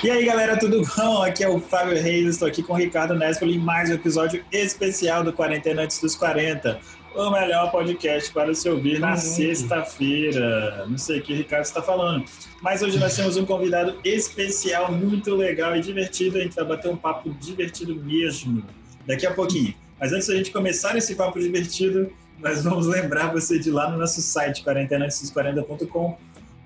E aí, galera, tudo bom? Aqui é o Fábio Reis, estou aqui com o Ricardo Nespoli em mais um episódio especial do Quarentena Antes dos 40. O melhor podcast para se ouvir na sexta-feira. Não sei o que o Ricardo está falando. Mas hoje nós temos um convidado especial, muito legal e divertido. A gente vai bater um papo divertido mesmo daqui a pouquinho. Mas antes da gente começar esse papo divertido, nós vamos lembrar você de ir lá no nosso site, quarentenaantes40.com,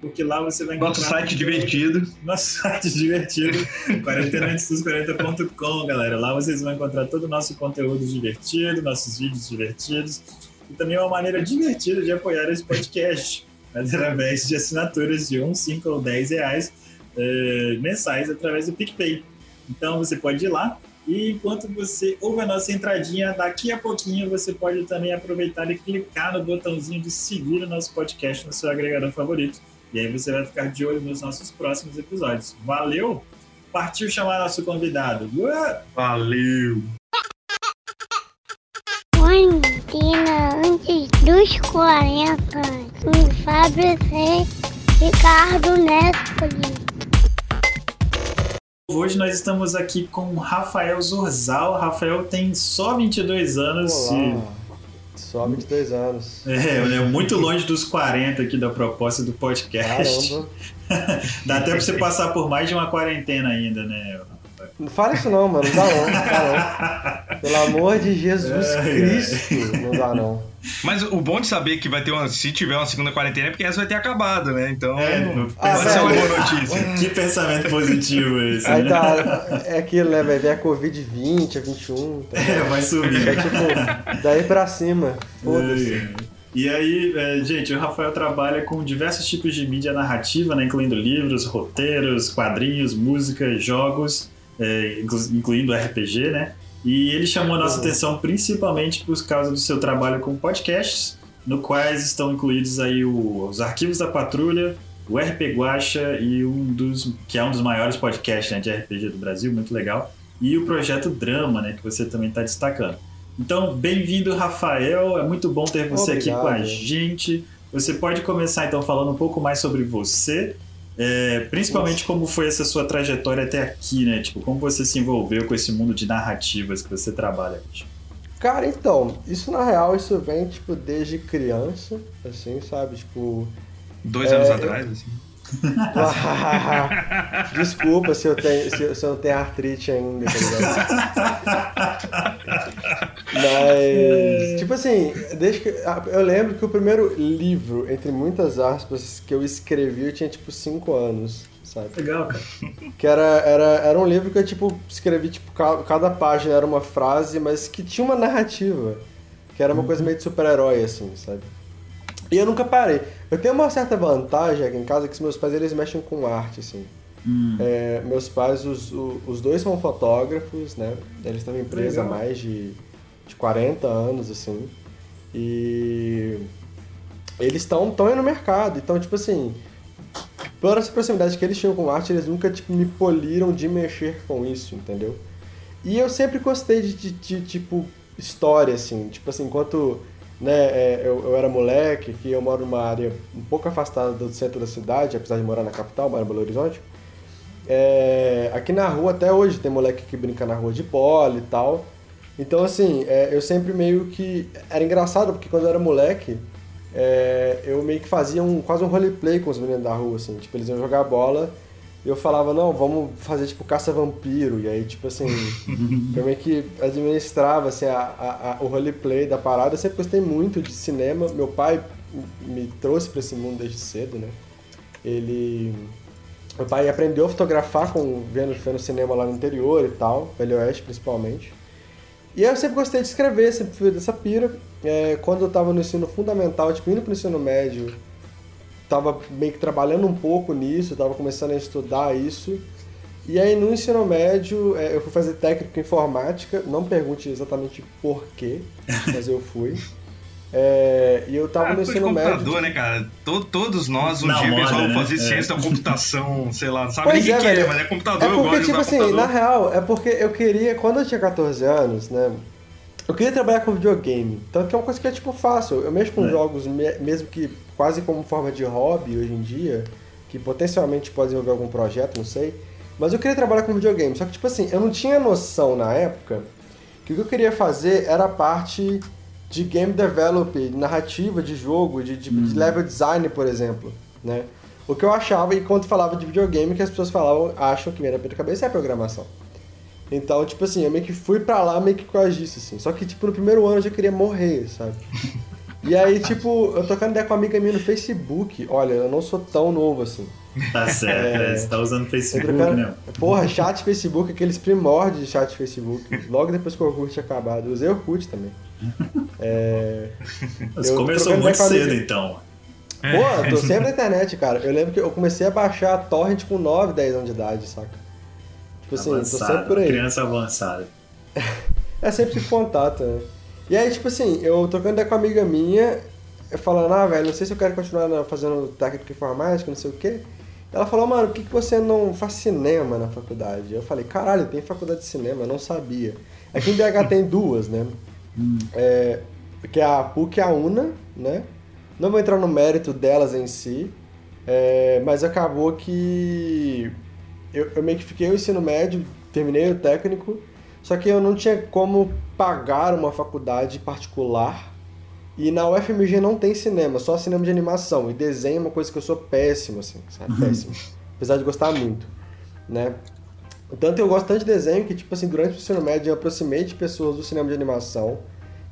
porque lá você vai encontrar... Nosso site divertido. Nosso site divertido, quarentenaantes40.com, galera. Lá vocês vão encontrar todo o nosso conteúdo divertido, nossos vídeos divertidos, e também uma maneira divertida de apoiar esse podcast, através de assinaturas de 1, 5 ou 10 reais eh, mensais através do PicPay. Então você pode ir lá, e enquanto você ouve a nossa entradinha, daqui a pouquinho você pode também aproveitar e clicar no botãozinho de seguir o nosso podcast no seu agregador favorito. E aí você vai ficar de olho nos nossos próximos episódios. Valeu? Partiu chamar nosso convidado. Valeu! Quarentena antes dos 40. Com Fábio C. Ricardo Nespoli. Hoje nós estamos aqui com o Rafael Zorzal. Rafael tem só 22 anos. Olá. E... Só 22 anos. É, muito longe dos 40 aqui da proposta do podcast. Caramba. Dá até pra você passar por mais de uma quarentena ainda, né? Não fala isso não, mano. Não dá não. Não dá não. Pelo amor de Jesus é, Cristo. É. Não dá não. Mas o bom de saber que vai ter uma. Se tiver uma segunda quarentena é porque essa vai ter acabado, né? Então. É, ah, essa é uma boa notícia. que pensamento positivo esse. Aí né? tá. É aquilo, né? Vai vir a Covid 20, a 21. Tá? É, vai subir. É tipo, daí pra cima. Foda-se. E aí, é, gente, o Rafael trabalha com diversos tipos de mídia narrativa, né, incluindo livros, roteiros, quadrinhos, música, jogos, é, incluindo RPG, né? E ele chamou a nossa atenção principalmente por causa do seu trabalho com podcasts, no quais estão incluídos aí o, os arquivos da patrulha, o RP Guacha e um dos que é um dos maiores podcasts né, de RPG do Brasil, muito legal, e o projeto Drama, né, que você também está destacando. Então, bem-vindo, Rafael. É muito bom ter você Obrigado. aqui com a gente. Você pode começar então falando um pouco mais sobre você é, principalmente como foi essa sua trajetória até aqui, né? Tipo, como você se envolveu com esse mundo de narrativas que você trabalha hoje? Cara, então, isso na real, isso vem, tipo, desde criança, assim, sabe? Tipo... Dois é, anos atrás, eu... assim? Desculpa se eu, tenho, se, se eu não tenho artrite ainda, tá Mas, tipo assim, desde que. Ah, eu lembro que o primeiro livro, entre muitas aspas, que eu escrevi, eu tinha tipo 5 anos. Sabe? Legal, cara. Que era, era, era um livro que eu, tipo, escrevi, tipo, cada página era uma frase, mas que tinha uma narrativa. Que era uma uhum. coisa meio de super-herói, assim, sabe? E eu nunca parei. Eu tenho uma certa vantagem aqui em casa que os meus pais eles mexem com arte, assim. Hum. É, meus pais, os, os dois são fotógrafos, né? Eles têm uma empresa há mais de, de 40 anos, assim. E eles estão tão aí no mercado. Então, tipo assim, por essa proximidade que eles tinham com arte, eles nunca tipo, me poliram de mexer com isso, entendeu? E eu sempre gostei de, de, de tipo, história, assim. Tipo assim, enquanto né, é, eu, eu, era moleque, que eu moro numa área um pouco afastada do centro da cidade, apesar de morar na capital, moro em Belo Horizonte. É, aqui na rua, até hoje, tem moleque que brinca na rua de pole e tal. Então, assim, é, eu sempre meio que. Era engraçado, porque quando eu era moleque, é, eu meio que fazia um, quase um roleplay com os meninos da rua, assim. Tipo, eles iam jogar bola e eu falava, não, vamos fazer tipo caça-vampiro. E aí, tipo assim, eu meio que administrava assim, a, a, a, o roleplay da parada. Eu sempre gostei muito de cinema. Meu pai me trouxe para esse mundo desde cedo, né? Ele. Meu pai aprendeu a fotografar com, vendo, vendo cinema lá no interior e tal, Velho Oeste principalmente. E eu sempre gostei de escrever, sempre fui dessa pira. É, quando eu tava no ensino fundamental, tipo, indo pro ensino médio, estava meio que trabalhando um pouco nisso, estava começando a estudar isso. E aí no ensino médio é, eu fui fazer técnico em informática, não pergunte exatamente por quê, mas eu fui. É, e eu tava ah, no ensino computador, médio. né, cara? Todo, todos nós um não, dia moda, vamos né? fazer é. ciência da computação, sei lá, não sabe pois é, quer, mas é computador, é porque, eu tipo assim, computador. na real, é porque eu queria, quando eu tinha 14 anos, né? Eu queria trabalhar com videogame. Tanto que é uma coisa que é tipo fácil. Eu mexo com é. jogos, mesmo que quase como forma de hobby hoje em dia, que potencialmente pode envolver algum projeto, não sei. Mas eu queria trabalhar com videogame. Só que, tipo assim, eu não tinha noção na época que o que eu queria fazer era a parte de game develop, narrativa de jogo, de, de, de level design, por exemplo, né? O que eu achava, e quando falava de videogame, que as pessoas falavam, acham que minha na cabeça é programação. Então, tipo assim, eu meio que fui pra lá meio que com isso, assim. Só que, tipo, no primeiro ano eu já queria morrer, sabe? E aí, tipo, eu trocando ideia com uma amiga minha no Facebook, olha, eu não sou tão novo assim. Tá certo, é, você tá usando Facebook, trocando, né? Porra, chat Facebook, aqueles primórdios de chat Facebook. Logo depois que o Orkut tinha acabado. Eu usei Orkut também. É, você começou muito cedo, então. Pô, tô sempre na internet, cara. Eu lembro que eu comecei a baixar a torrent com 9, 10 anos de idade, saca? Tipo assim, Avançado, tô sempre por aí. Criança avançada. é sempre tive contato, né? E aí, tipo assim, eu trocando ideia com uma amiga minha, falando, ah, velho, não sei se eu quero continuar fazendo técnica informática, não sei o quê. Ela falou, mano, por que, que você não faz cinema na faculdade? Eu falei, caralho, tem faculdade de cinema, eu não sabia. Aqui em BH tem duas, né? Hum. É, que é a PUC e a UNA, né? Não vou entrar no mérito delas em si, é, mas acabou que eu, eu meio que fiquei o ensino médio, terminei o técnico, só que eu não tinha como pagar uma faculdade particular. E na UFMG não tem cinema, só cinema de animação. E desenho é uma coisa que eu sou péssimo, assim, sabe? Uhum. Péssimo. Apesar de gostar muito, né? Tanto eu gosto tanto de desenho que, tipo assim, durante o ensino médio eu aproximei de pessoas do cinema de animação,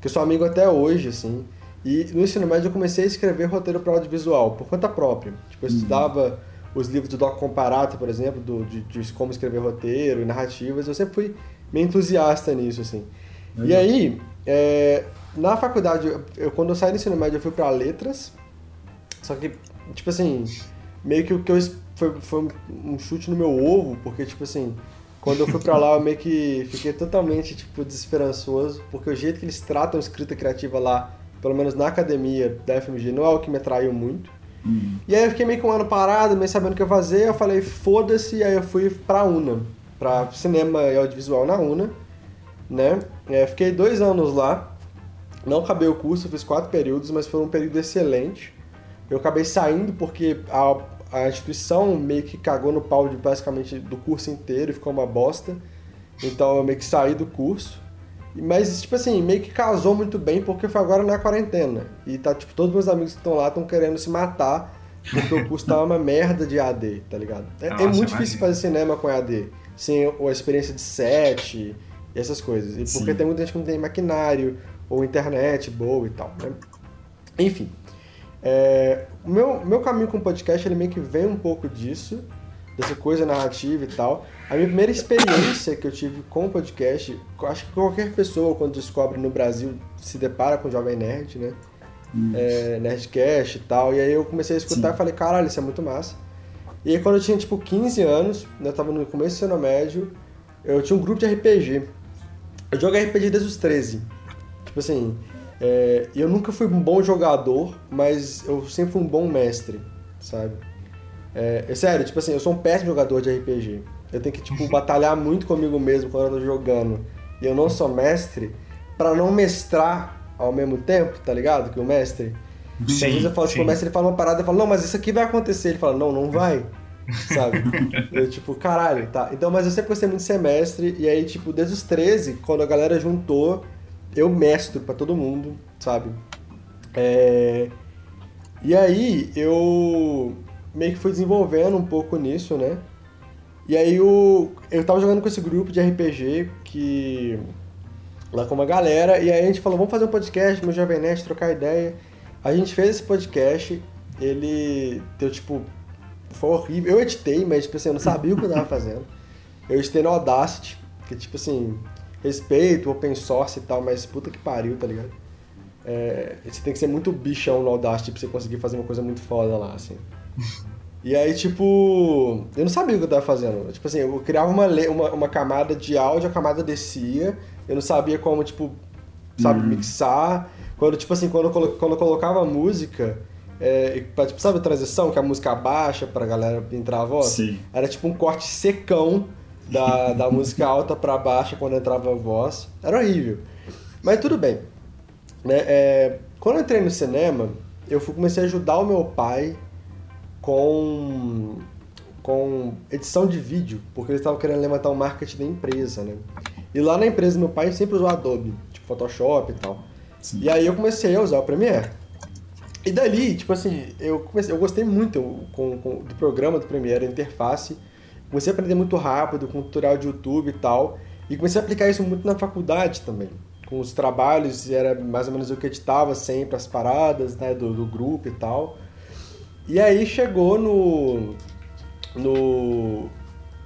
que eu sou amigo até hoje, assim. E no ensino médio eu comecei a escrever roteiro para audiovisual, por conta própria. Tipo, eu uhum. estudava os livros do Doc Comparato, por exemplo, do, de, de como escrever roteiro e narrativas. Eu sempre fui meio entusiasta nisso, assim. Uhum. E aí, é, na faculdade, eu, quando eu saí do ensino médio, eu fui para letras. Só que, tipo assim, meio que o que eu foi, foi um chute no meu ovo, porque, tipo assim, quando eu fui para lá, eu meio que fiquei totalmente, tipo, desesperançoso, porque o jeito que eles tratam escrita criativa lá, pelo menos na academia da FMG, não é o que me atraiu muito. Uhum. E aí eu fiquei meio que um ano parado, meio sabendo o que eu fazer, eu falei, foda-se, e aí eu fui pra UNA para cinema e audiovisual na UNA, né? É, fiquei dois anos lá, não acabei o curso, fiz quatro períodos, mas foi um período excelente. Eu acabei saindo porque a, a instituição meio que cagou no pau de basicamente do curso inteiro e ficou uma bosta. Então eu meio que saí do curso. Mas, tipo assim, meio que casou muito bem porque foi agora na quarentena. E tá, tipo, todos meus amigos que estão lá estão querendo se matar porque o curso tá uma merda de AD, tá ligado? É, é Nossa, é muito difícil fazer cinema com AD sem a experiência de set e essas coisas. E porque Sim. tem muita gente que não tem maquinário ou internet boa e tal, né? Enfim, é, o meu, meu caminho com o podcast ele meio que vem um pouco disso, dessa coisa narrativa e tal. A minha primeira experiência que eu tive com o podcast, acho que qualquer pessoa quando descobre no Brasil se depara com o Jovem Nerd, né? É, Nerdcast e tal. E aí eu comecei a escutar Sim. e falei, caralho, isso é muito massa. E aí quando eu tinha tipo 15 anos, né, eu tava no começo do ensino médio, eu tinha um grupo de RPG. Eu jogo RPG desde os 13. Tipo assim, é, eu nunca fui um bom jogador, mas eu sempre fui um bom mestre, sabe? É, é sério, tipo assim, eu sou um péssimo jogador de RPG. Eu tenho que, tipo, batalhar muito comigo mesmo quando eu tô jogando. E eu não sou mestre, para não mestrar ao mesmo tempo, tá ligado? Que o mestre. Sim, às vezes eu falo, o mestre ele fala uma parada e fala, não, mas isso aqui vai acontecer. Ele fala, não, não vai. Sabe? eu, tipo, caralho, tá. Então, mas eu sempre gostei muito de semestre. E aí, tipo, desde os 13, quando a galera juntou, eu mestro para todo mundo, sabe? É... E aí, eu meio que fui desenvolvendo um pouco nisso, né? E aí, eu, eu tava jogando com esse grupo de RPG que lá com uma galera, e aí a gente falou, vamos fazer um podcast, meu Jovem Nerd, trocar ideia. A gente fez esse podcast, ele deu tipo. Foi horrível. Eu editei, mas tipo assim, eu não sabia o que eu tava fazendo. Eu editei no Audacity, que tipo assim, respeito, open source e tal, mas puta que pariu, tá ligado? É, você tem que ser muito bichão no Audacity pra você conseguir fazer uma coisa muito foda lá, assim. E aí, tipo, eu não sabia o que eu tava fazendo. Tipo assim, eu criava uma, uma, uma camada de áudio, a camada descia, eu não sabia como, tipo, sabe, uhum. mixar. Quando, tipo assim, quando eu, quando eu colocava música, é, pra, tipo, sabe a transição, que a música baixa pra galera entrar a voz? Sim. Era tipo um corte secão da, da música alta pra baixa quando entrava a voz. Era horrível. Mas tudo bem. Né? É, quando eu entrei no cinema, eu fui, comecei a ajudar o meu pai com, com edição de vídeo, porque eles estavam querendo levantar o marketing da empresa, né? E lá na empresa meu pai sempre usou Adobe, tipo Photoshop e tal. Sim. E aí eu comecei a usar o Premiere. E dali, tipo assim, eu, comecei, eu gostei muito com, com, do programa do Premiere, a interface. Comecei a aprender muito rápido com tutorial de YouTube e tal. E comecei a aplicar isso muito na faculdade também. Com os trabalhos, era mais ou menos o que editava sempre, as paradas né, do, do grupo e tal. E aí chegou no, no.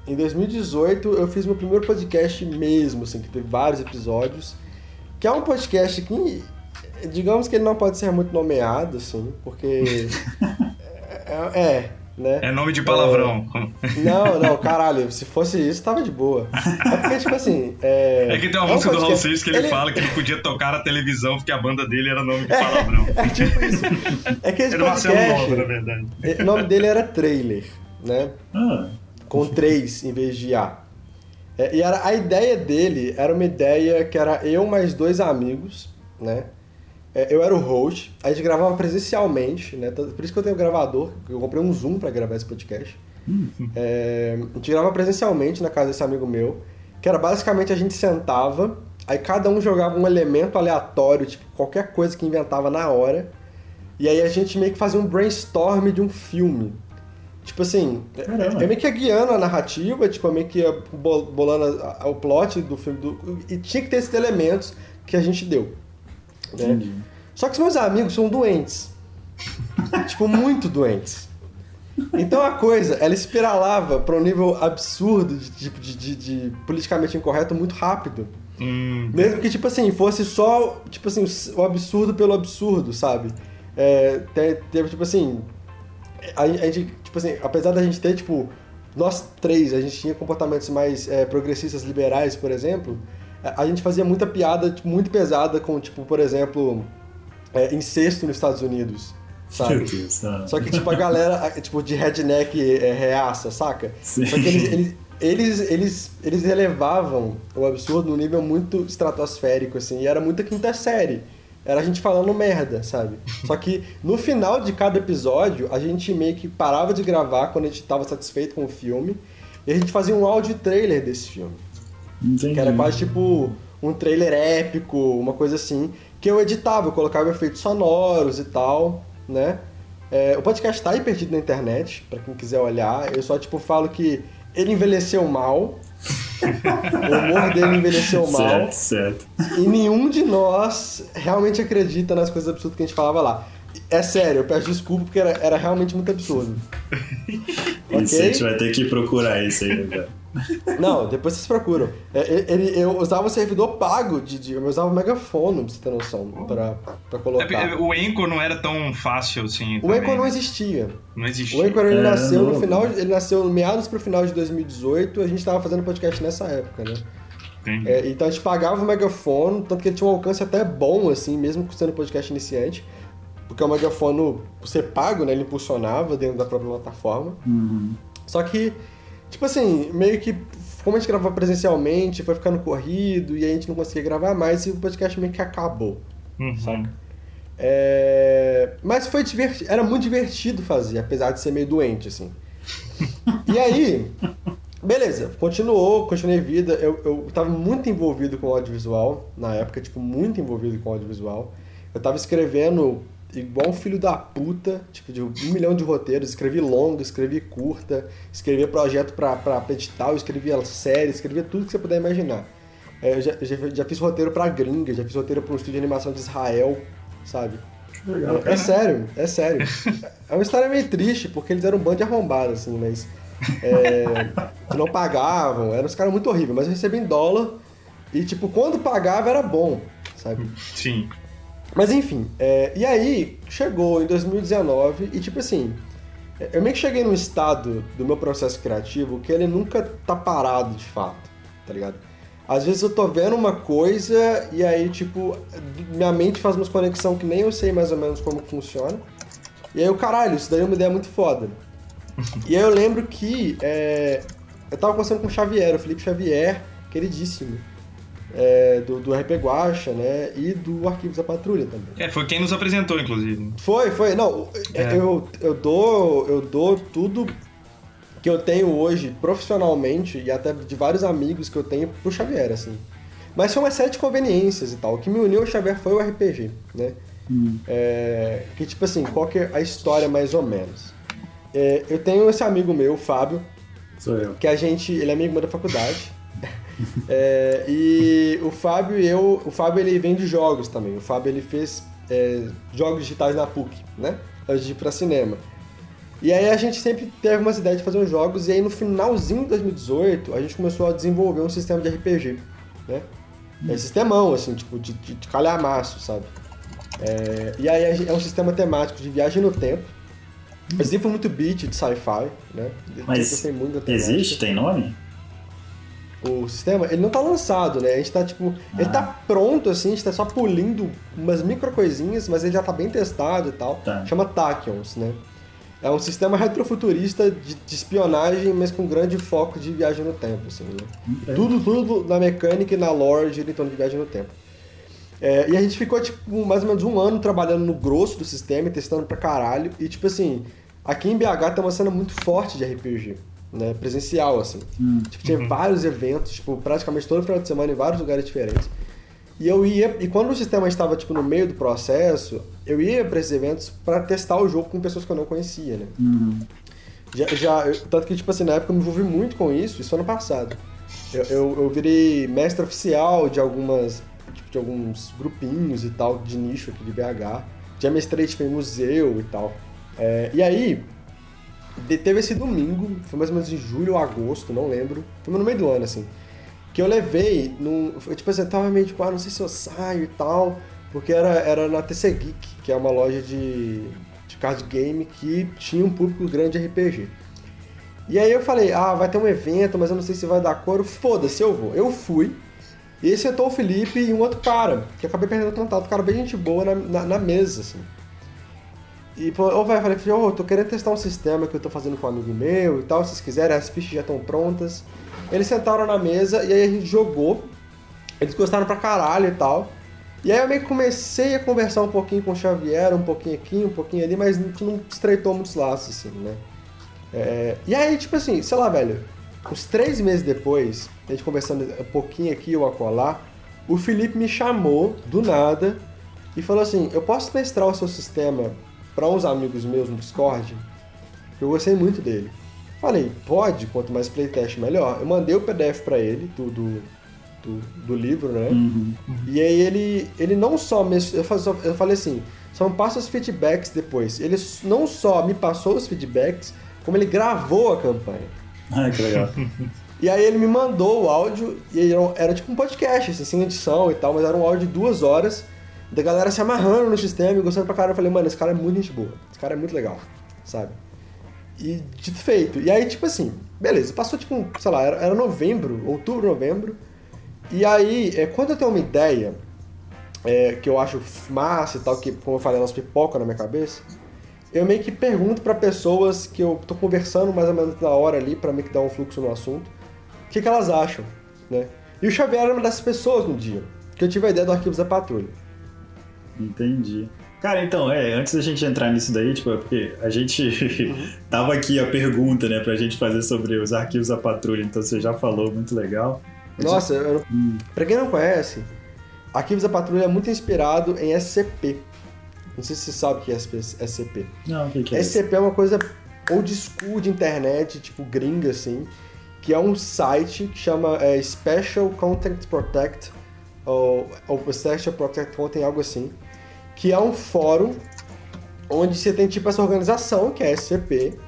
Em 2018 eu fiz meu primeiro podcast mesmo, assim, que teve vários episódios. Que é um podcast que digamos que ele não pode ser muito nomeado, assim, porque. é, é, né? É nome de palavrão. É... Não, não, caralho, se fosse isso, tava de boa. É porque, tipo assim. É, é que tem uma música do Raul Seixas que ele, ele, fala que ele podia tocar na televisão porque a banda dele era nome de palavrão. É, é tipo isso. É que esse era podcast, Marcelo na verdade. O nome dele era Trailer, né? Ah. Com três em vez de A. É, e era, a ideia dele era uma ideia que era eu mais dois amigos, né? É, eu era o host, a gente gravava presencialmente, né? Por isso que eu tenho um gravador, eu comprei um Zoom para gravar esse podcast. Uhum. É, a gente gravava presencialmente na casa desse amigo meu, que era basicamente a gente sentava, aí cada um jogava um elemento aleatório, tipo qualquer coisa que inventava na hora, e aí a gente meio que fazia um brainstorm de um filme. Tipo assim, Caramba. eu meio que ia guiando a narrativa, tipo, eu meio que ia bolando o plot do filme, do, e tinha que ter esses elementos que a gente deu. Né? Só que os meus amigos são doentes. tipo, muito doentes. Então a coisa, ela espiralava para um nível absurdo de, tipo, de, de, de, politicamente incorreto muito rápido. Hum. Mesmo que, tipo assim, fosse só, tipo assim, o absurdo pelo absurdo, sabe? É, teve, tipo assim, a, gente, tipo assim, apesar da gente ter, tipo, nós três, a gente tinha comportamentos mais é, progressistas liberais, por exemplo, a gente fazia muita piada tipo, muito pesada com, tipo, por exemplo, é, incesto nos Estados Unidos. Sabe? Só que, tipo, a galera, tipo, de redneck é, reaça, saca? Sim. Só que eles, eles, eles, eles, eles elevavam o absurdo num nível muito estratosférico, assim, e era muita quinta série. Era a gente falando merda, sabe? Só que no final de cada episódio, a gente meio que parava de gravar quando a gente estava satisfeito com o filme, e a gente fazia um áudio trailer desse filme. Entendi. Que era quase tipo um trailer épico, uma coisa assim, que eu editava, eu colocava efeitos sonoros e tal, né? É, o podcast tá aí perdido na internet, para quem quiser olhar. Eu só, tipo, falo que ele envelheceu mal. o humor dele envelheceu mal. Certo, certo. E nenhum de nós realmente acredita nas coisas absurdas que a gente falava lá. É sério, eu peço desculpa porque era, era realmente muito absurdo. Isso, okay? a gente vai ter que procurar isso aí, cara. Não, depois vocês procuram. É, ele, eu usava o servidor pago, de, de, eu usava o megafone, pra você ter noção, pra, pra colocar. É, o Anchor não era tão fácil assim. O. Anchor não existia. Não existia. O Anchor ele é, nasceu não. no final, ele nasceu meados pro final de 2018, a gente tava fazendo podcast nessa época, né? É, então a gente pagava o megafone, tanto que ele tinha um alcance até bom, assim, mesmo sendo podcast iniciante. Porque o megafone, você pago, né? Ele impulsionava dentro da própria plataforma. Uhum. Só que Tipo assim, meio que como a gente gravava presencialmente, foi ficando corrido e a gente não conseguia gravar mais e o podcast meio que acabou. Uhum. Saca? É... Mas foi divertido, era muito divertido fazer, apesar de ser meio doente, assim. e aí, beleza, continuou, continuei vida. Eu, eu tava muito envolvido com o audiovisual na época, tipo, muito envolvido com o audiovisual. Eu tava escrevendo igual um filho da puta, tipo, de um milhão de roteiros, escrevi longa, escrevi curta, escrevi projeto pra, pra edital, escrevi série, escrevi tudo que você puder imaginar. É, eu já, já, já, fiz roteiro pra gringa, já fiz roteiro pra um estúdio de animação de Israel, sabe? Legal, é, é, sério, é sério. É uma história meio triste, porque eles eram um bando de arrombados, assim, mas. É, que não pagavam, eram uns caras muito horríveis, mas eu recebia em dólar e, tipo, quando pagava era bom, sabe? Sim. Mas enfim, é, e aí chegou em 2019 e tipo assim, eu meio que cheguei num estado do meu processo criativo que ele nunca tá parado de fato, tá ligado? Às vezes eu tô vendo uma coisa e aí, tipo, minha mente faz uma conexão que nem eu sei mais ou menos como funciona. E aí, o caralho, isso daí é uma ideia muito foda. e aí eu lembro que é, eu tava conversando com o Xavier, o Felipe Xavier, queridíssimo é, do, do RP Guacha, né? E do Arquivos da Patrulha também. É, foi quem nos apresentou, inclusive. Foi, foi. Não, é. eu, eu, dou, eu dou tudo que eu tenho hoje profissionalmente e até de vários amigos que eu tenho pro Xavier, assim. Mas foi uma série de conveniências e tal. O que me uniu ao Xavier foi o RPG, né? Hum. É, que tipo assim, qual que é a história mais ou menos? É, eu tenho esse amigo meu, o Fábio. Sou eu. Que a gente. Ele é amigo meu da faculdade. É, e o Fábio e eu. O Fábio ele vem de jogos também. O Fábio ele fez é, jogos digitais na PUC, né? Antes de ir pra cinema. E aí a gente sempre teve umas ideias de fazer uns jogos, e aí no finalzinho de 2018 a gente começou a desenvolver um sistema de RPG, né? É sistemão, assim, tipo, de, de, de calhamaço, sabe? É, e aí é um sistema temático de viagem no tempo. Assim foi muito beat de sci-fi, né? Mas existe? Tem nome? O sistema, ele não tá lançado, né? A gente tá, tipo... Ah. Ele tá pronto, assim, a gente tá só pulindo umas micro coisinhas, mas ele já tá bem testado e tal. Tá. Chama Tachyons, né? É um sistema retrofuturista de, de, espionagem, mas com grande foco de viagem no tempo, assim, né? Tudo, tudo na mecânica e na lore de torno de viagem no tempo. É, e a gente ficou, tipo, mais ou menos um ano trabalhando no grosso do sistema, testando pra caralho. E, tipo assim, aqui em BH tem uma cena muito forte de RPG, né? Presencial, assim. Hum. Tipo, tinha uhum. vários eventos, tipo, praticamente todo final de semana em vários lugares diferentes. E eu ia, e quando o sistema estava, tipo, no meio do processo, eu ia para esses eventos para testar o jogo com pessoas que eu não conhecia, né? Uhum. Já, já, tanto que, tipo assim, na época eu me envolvi muito com isso, isso ano passado. Eu, eu, eu virei mestre oficial de algumas de alguns grupinhos e tal, de nicho aqui de BH. Já mestrei tipo, em museu e tal. É, e aí, teve esse domingo, foi mais ou menos em julho ou agosto, não lembro. Foi no meio do ano, assim. Que eu levei num. Tipo assim, eu tava meio tipo, ah, não sei se eu saio e tal. Porque era, era na TC Geek, que é uma loja de, de card game que tinha um público grande de RPG. E aí eu falei, ah, vai ter um evento, mas eu não sei se vai dar cor. Foda-se, eu vou. Eu fui. E aí sentou o Felipe e um outro cara, que acabei perdendo o contato, um cara bem gente boa na, na, na mesa, assim. E falou, ô, velho, falei, ô, oh, tô querendo testar um sistema que eu tô fazendo com um amigo meu e tal, se vocês quiserem, as fichas já estão prontas. Eles sentaram na mesa e aí a gente jogou. Eles gostaram pra caralho e tal. E aí eu meio que comecei a conversar um pouquinho com o Xavier, um pouquinho aqui, um pouquinho ali, mas não, não estreitou muitos laços, assim, né? É, e aí, tipo assim, sei lá, velho, uns três meses depois, a gente conversando um pouquinho aqui ou acolá, o Felipe me chamou do nada e falou assim: Eu posso mestrar o seu sistema para uns amigos meus no Discord? Eu gostei muito dele. Falei, pode, quanto mais playtest melhor. Eu mandei o PDF para ele do, do, do, do, livro, né? Uhum. E aí ele, ele não só me, eu, eu falei assim, só me passa os feedbacks depois. Ele não só me passou os feedbacks, como ele gravou a campanha. Ah, que legal. E aí ele me mandou o áudio, e era, era tipo um podcast, assim, sem edição e tal, mas era um áudio de duas horas, da galera se amarrando no sistema e gostando pra caralho. Eu falei, mano, esse cara é muito gente boa, esse cara é muito legal, sabe? E dito feito. E aí, tipo assim, beleza, passou tipo, sei lá, era, era novembro, outubro, novembro. E aí, é, quando eu tenho uma ideia é, que eu acho massa e tal, que, como eu falei, elas pipocam na minha cabeça, eu meio que pergunto para pessoas que eu tô conversando mais ou menos na hora ali, para meio que dar um fluxo no assunto, o que, que elas acham, né? E o Xavier era uma dessas pessoas no dia, que eu tive a ideia do Arquivos da Patrulha. Entendi. Cara, então, é, antes da gente entrar nisso daí, tipo, é porque a gente uhum. tava aqui a pergunta, né, pra gente fazer sobre os arquivos da patrulha, então você já falou, muito legal. Nossa, eu, hum. pra quem não conhece, Arquivos da Patrulha é muito inspirado em SCP, não sei se você sabe o que é SCP. Não, o que, que é SCP é uma coisa old school de internet, tipo gringa, assim, que é um site que chama é, Special Content Protect, ou, ou Special Protect Content, algo assim, que é um fórum onde você tem, tipo, essa organização, que é SCP,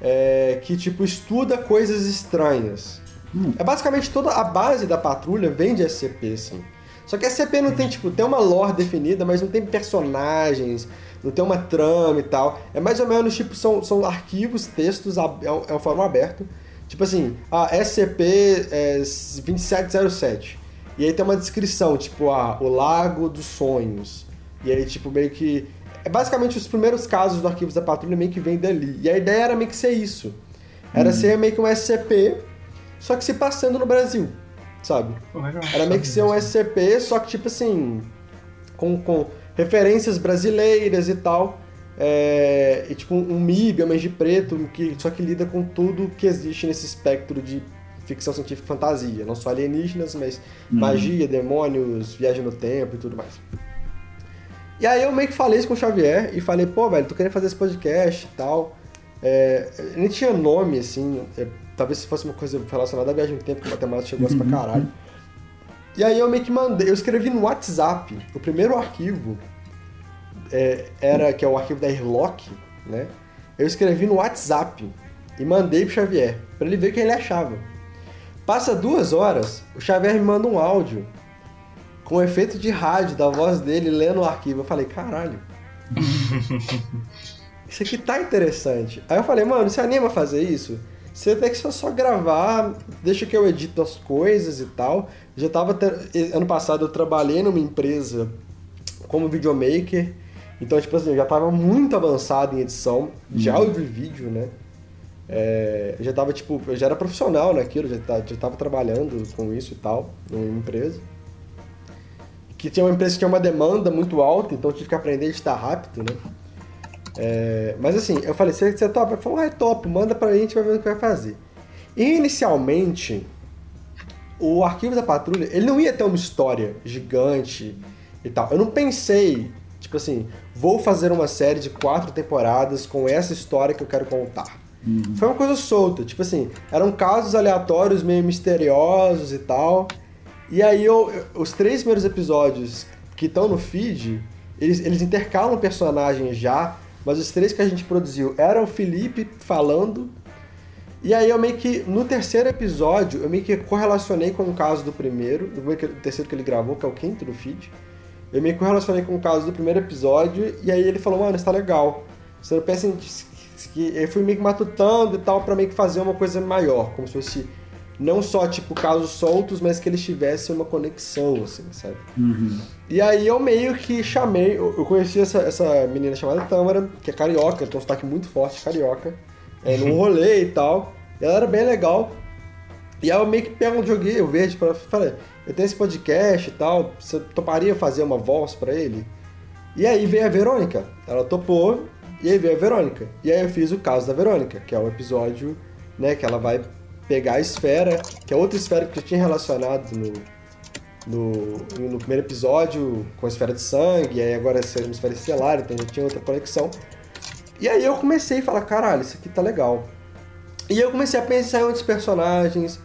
é, que, tipo, estuda coisas estranhas. Hum. É basicamente toda a base da patrulha vem de SCP, assim. Só que a SCP não tem, tipo, tem uma lore definida, mas não tem personagens, não tem uma trama e tal. É mais ou menos, tipo, são, são arquivos, textos, é um, é um fórum aberto. Tipo assim, a SCP é 2707. E aí tem uma descrição, tipo, ah, o Lago dos Sonhos. E aí, tipo, meio que. É basicamente os primeiros casos do Arquivos da Patrulha meio que vem dali. E a ideia era meio que ser isso. Era hum. ser meio que um SCP, só que se passando no Brasil sabe? Era meio que ser um SCP, só que tipo assim, com, com referências brasileiras e tal. É, e tipo um MIB, Homem de Preto, que, só que lida com tudo que existe nesse espectro de ficção científica e fantasia. Não só alienígenas, mas uhum. magia, demônios, viagem no tempo e tudo mais. E aí eu meio que falei isso com o Xavier e falei, pô, velho, tô querendo fazer esse podcast e tal. É, nem tinha nome, assim, é, talvez se fosse uma coisa relacionada à viagem no tempo, que o matemática chegou uhum. pra caralho. E aí eu meio que mandei, eu escrevi no WhatsApp, o primeiro arquivo é, era, que é o arquivo da Airlock, né? Eu escrevi no WhatsApp e mandei pro Xavier, para ele ver o que ele achava. Passa duas horas, o Xavier me manda um áudio com efeito de rádio da voz dele lendo o arquivo. Eu falei, caralho. isso aqui tá interessante. Aí eu falei, mano, você anima a fazer isso? Você tem que só, só gravar, deixa que eu edito as coisas e tal. Já tava. Ano passado eu trabalhei numa empresa como videomaker. Então, tipo assim, eu já tava muito avançado em edição de uhum. áudio e vídeo, né? É, eu já tava, tipo, eu já era profissional naquilo, já, já tava trabalhando com isso e tal, numa empresa. Que tinha uma empresa que tinha uma demanda muito alta, então eu tive que aprender a editar rápido, né? É, mas assim, eu falei, você, você topa? Ele falou, ah, é top, manda pra gente, vai ver o que vai fazer. Inicialmente, o Arquivo da Patrulha, ele não ia ter uma história gigante e tal. Eu não pensei, tipo assim, vou fazer uma série de quatro temporadas com essa história que eu quero contar. Uhum. Foi uma coisa solta, tipo assim, eram casos aleatórios meio misteriosos e tal. E aí eu, os três primeiros episódios que estão no feed, eles, eles intercalam personagens já, mas os três que a gente produziu eram o Felipe falando. E aí eu meio que, no terceiro episódio, eu meio que correlacionei com o caso do primeiro, do terceiro que ele gravou, que é o quinto do feed. Eu meio que correlacionei com o caso do primeiro episódio, e aí ele falou, mano, isso tá legal. Você não pensa em que eu fui meio que matutando e tal para meio que fazer uma coisa maior, como se fosse não só tipo casos soltos, mas que eles tivessem uma conexão, assim, sabe? Uhum. E aí eu meio que chamei, eu conheci essa, essa menina chamada Tâmara, que é carioca, tem um sotaque muito forte carioca, é, num rolê e tal. E ela era bem legal. E aí eu meio que pego um joguinho verde para falei, eu tenho esse podcast e tal, você toparia fazer uma voz para ele? E aí veio a Verônica, ela topou e aí veio a Verônica. E aí eu fiz o caso da Verônica, que é o episódio, né, que ela vai pegar a esfera, que é outra esfera que eu tinha relacionado no, no, no primeiro episódio com a esfera de sangue, e aí agora é uma esfera estelar, então já tinha outra conexão. E aí eu comecei a falar, caralho, isso aqui tá legal. E eu comecei a pensar em outros personagens,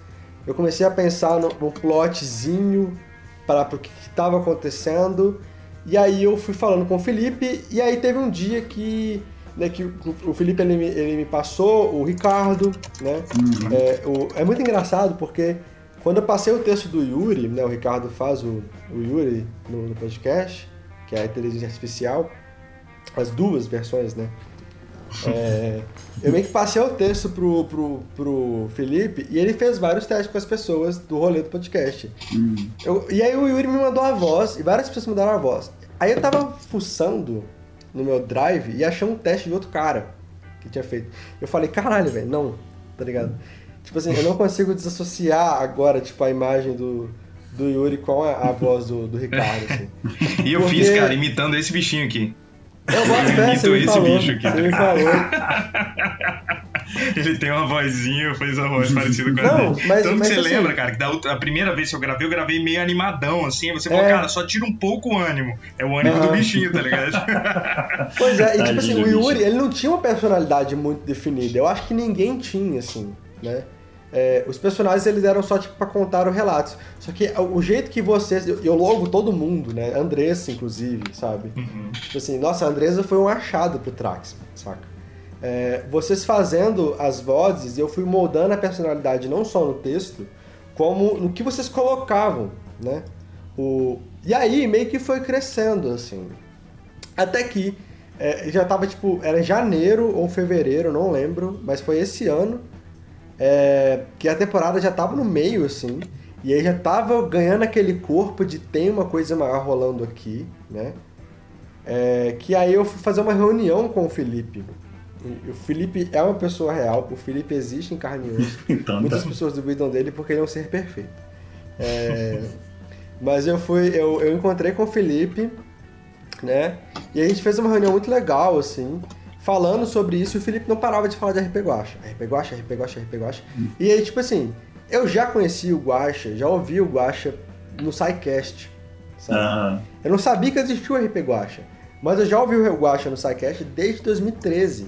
eu comecei a pensar no, no plotzinho para o que estava acontecendo, e aí eu fui falando com o Felipe, e aí teve um dia que, né, que o Felipe ele, ele me passou, o Ricardo, né? Uhum. É, o, é muito engraçado porque quando eu passei o texto do Yuri, né, o Ricardo faz o, o Yuri no, no podcast, que é a inteligência artificial, as duas versões, né? É, eu meio que passei o texto pro, pro, pro Felipe e ele fez vários testes com as pessoas do rolê do podcast. Hum. Eu, e aí o Yuri me mandou a voz e várias pessoas mandaram a voz. Aí eu tava fuçando no meu drive e achei um teste de outro cara que tinha feito. Eu falei, caralho, velho, não, tá ligado? Tipo assim, eu não consigo desassociar agora, tipo, a imagem do, do Yuri com a, a voz do, do Ricardo, assim. e eu Porque... fiz, cara, imitando esse bichinho aqui. Eu boto fé, você me esse falou, bicho aqui. Você me falou. Ele tem uma vozinha, fez uma voz parecida com a Não, dele. Mas, Tanto mas que você assim, lembra, cara, que da outra, a primeira vez que eu gravei, eu gravei meio animadão, assim. Você falou, É. cara, só tira um pouco o ânimo. É o ânimo do bichinho, tá ligado? Pois é, e tipo assim, o Yuri, ele não tinha uma personalidade muito definida. Eu acho que ninguém tinha, assim, né? É, os personagens, eles eram só, tipo, pra contar os relatos. Só que o jeito que vocês... Eu, eu logo todo mundo, né? Andressa, inclusive, sabe? Uhum. Tipo assim, nossa, a Andressa foi um achado pro Trax, saca? É, vocês fazendo as vozes, eu fui moldando a personalidade não só no texto, como no que vocês colocavam, né? O... E aí, meio que foi crescendo, assim. Até que é, já tava, tipo, era janeiro ou fevereiro, não lembro, mas foi esse ano, é, que a temporada já tava no meio, assim, e aí já tava ganhando aquele corpo de tem uma coisa maior rolando aqui, né? É, que aí eu fui fazer uma reunião com o Felipe. O Felipe é uma pessoa real, o Felipe existe em carne e osso. Então, Muitas tá. pessoas duvidam dele porque ele é um ser perfeito. É, mas eu fui, eu, eu encontrei com o Felipe, né? E a gente fez uma reunião muito legal, assim, falando sobre isso e o Felipe não parava de falar de RP Guacha. RP Guacha, RP Guacha, RP Guacha. Hum. E aí, tipo assim, eu já conheci o Guacha, já ouvi o Guacha no SciCast, sabe? Uhum. Eu não sabia que existia o RP Guacha, mas eu já ouvi o Guacha no SciCast desde 2013.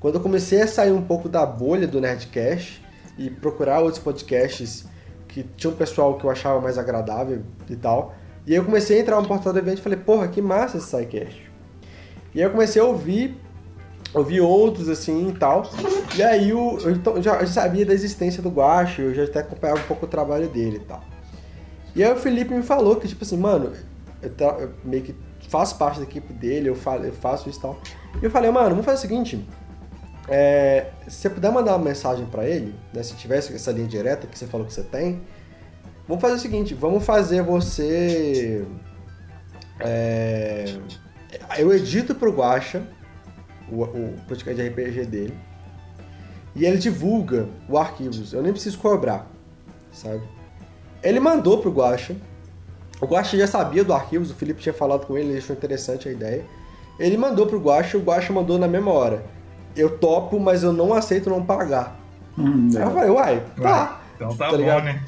Quando eu comecei a sair um pouco da bolha do Nerdcast e procurar outros podcasts que tinha um pessoal que eu achava mais agradável e tal. E aí eu comecei a entrar no portal do evento e falei, porra, que massa esse SciCast. E aí eu comecei a ouvir, ouvir outros assim e tal. E aí eu, eu, então, eu já, sabia da existência do Guache, eu já até acompanhava um pouco o trabalho dele e tal. E aí o Felipe me falou que, tipo assim, mano, eu, eu meio que faço parte da equipe dele, eu, eu faço isso e tal. E eu falei, mano, vamos fazer o seguinte. É, se você puder mandar uma mensagem para ele, né, se tivesse essa linha direta que você falou que você tem, vamos fazer o seguinte, vamos fazer você... É, eu edito pro Guacha o, o podcast de RPG dele e ele divulga o arquivos. Eu nem preciso cobrar, sabe? Ele mandou pro Guacha. O Guacha já sabia do arquivos, o Felipe tinha falado com ele, ele achou interessante a ideia. Ele mandou pro Guacha, o Guacha mandou na mesma hora eu topo, mas eu não aceito não pagar. Hum, aí eu falei, uai, tá. Então tá, tá bom, né?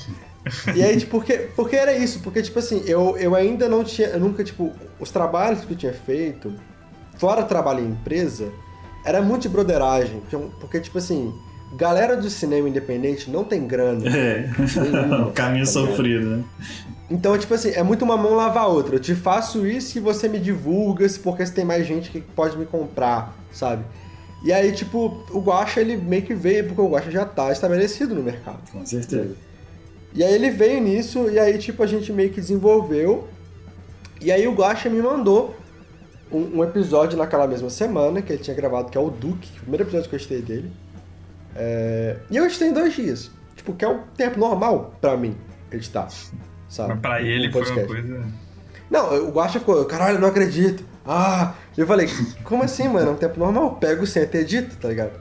E aí, tipo, porque, porque era isso, porque, tipo assim, eu, eu ainda não tinha, eu nunca, tipo, os trabalhos que eu tinha feito, fora trabalho em empresa, era muito de broderagem, porque, porque tipo assim, galera do cinema independente não tem grana. É, o caminho tá sofrido, né? Então, tipo assim, é muito uma mão lavar a outra. Eu te faço isso e você me divulga, porque você tem mais gente que pode me comprar, sabe? E aí, tipo, o Guacha ele meio que veio, porque o Guacha já tá estabelecido no mercado. Com certeza. E aí ele veio nisso, e aí, tipo, a gente meio que desenvolveu. E aí o Guacha me mandou um, um, episódio naquela mesma semana que ele tinha gravado, que é o Duke, o primeiro episódio que eu gostei dele. É... E eu editei em dois dias. Tipo, que é o tempo normal pra mim editar. Sabe? Mas pra ele foi uma coisa. Não, o Guacha ficou, caralho, não acredito. Ah! Eu falei, como assim, mano? É um tempo normal, pego sem ter dito, tá ligado?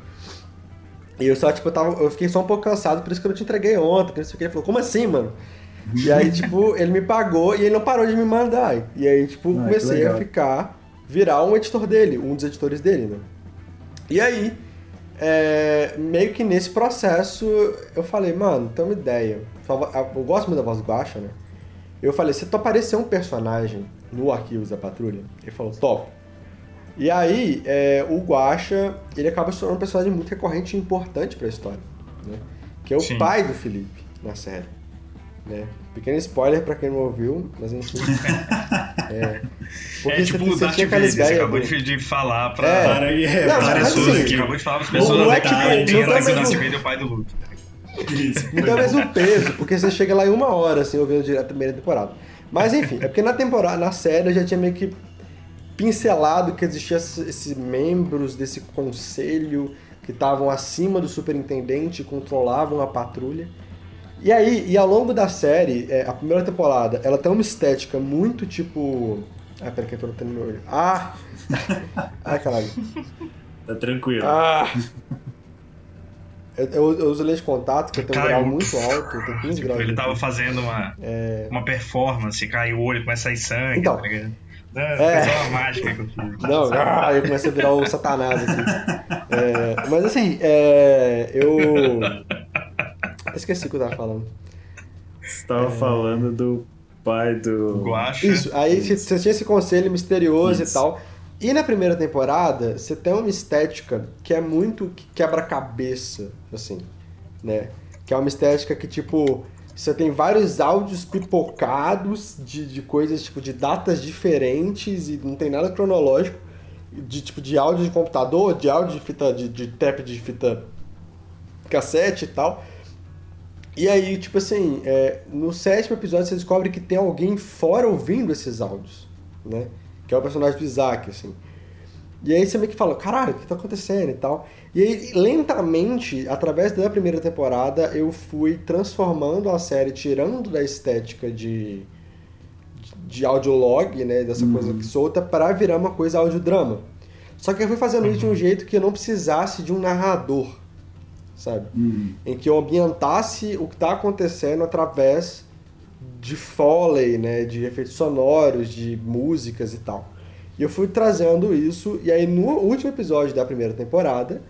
E eu só, tipo, eu, tava, eu fiquei só um pouco cansado, por isso que eu não te entreguei ontem, não sei o que. Ele falou, como assim, mano? E aí, tipo, ele me pagou e ele não parou de me mandar. E aí, tipo, ah, comecei a ficar, virar um editor dele, um dos editores dele, né? E aí, é, meio que nesse processo, eu falei, mano, tem uma ideia. Eu gosto muito da voz do Guacha, né? Eu falei, se tu aparecer um personagem no Arquivos da Patrulha, ele falou, top. E aí, é, o Guacha, ele acaba se tornando um personagem muito recorrente e importante para a história, né? Que é o Sim. pai do Felipe na série, né? Pequeno spoiler para quem não ouviu, mas a gente... é, porque é tipo você, aquela ideia... Você acabou do... de falar para é, para, é, não, para pessoas assim, aqui, acabou de falar para as pessoas não é tipo, quem era o Nascimento é o pai do Luke. Isso, então é mesmo peso, porque você chega lá em uma hora, assim, ouvindo direto a primeira temporada. Mas enfim, é porque na temporada, na série, eu já tinha meio que pincelado que existia esses membros desse conselho que estavam acima do superintendente e controlavam a patrulha. E aí, e ao longo da série, é, a primeira temporada, ela tem uma estética muito tipo. Ah, peraí que eu tô tendo meu olho. Ah! Ai, caralho. Tá tranquilo. Ah! Eu, eu, eu uso lente de contato, que eu tenho um grau muito alto, eu tenho 15 tipo, graus. Ele tava fazendo uma, é... uma performance, cai o olho, começa a sair sangue, então, tá ligado? Não, é uma mágica que eu fiz. Não, ah, eu comecei a virar o satanás aqui. É, mas assim, é, eu. Esqueci o que eu tava falando. Você tava é... falando do pai do. Guacha. Isso, aí você tinha esse conselho misterioso Isso. e tal. E na primeira temporada, você tem uma estética que é muito quebra-cabeça, assim, né? Que é uma estética que, tipo, você tem vários áudios pipocados de, de coisas, tipo, de datas diferentes e não tem nada cronológico. De tipo de áudio de computador, de áudio de fita, de, de tape de fita cassete e tal. E aí, tipo assim, é, no sétimo episódio você descobre que tem alguém fora ouvindo esses áudios, né? Que é o personagem do Isaac, assim. E aí você meio que fala, caralho, o que tá acontecendo e tal. E aí, lentamente, através da primeira temporada, eu fui transformando a série, tirando da estética de, de audiolog, né, dessa uhum. coisa solta, para virar uma coisa audiodrama. Só que eu fui fazendo isso de um uhum. jeito que eu não precisasse de um narrador, sabe? Uhum. Em que eu ambientasse o que tá acontecendo através de foley, né, de efeitos sonoros, de músicas e tal. E eu fui trazendo isso, e aí no último episódio da primeira temporada,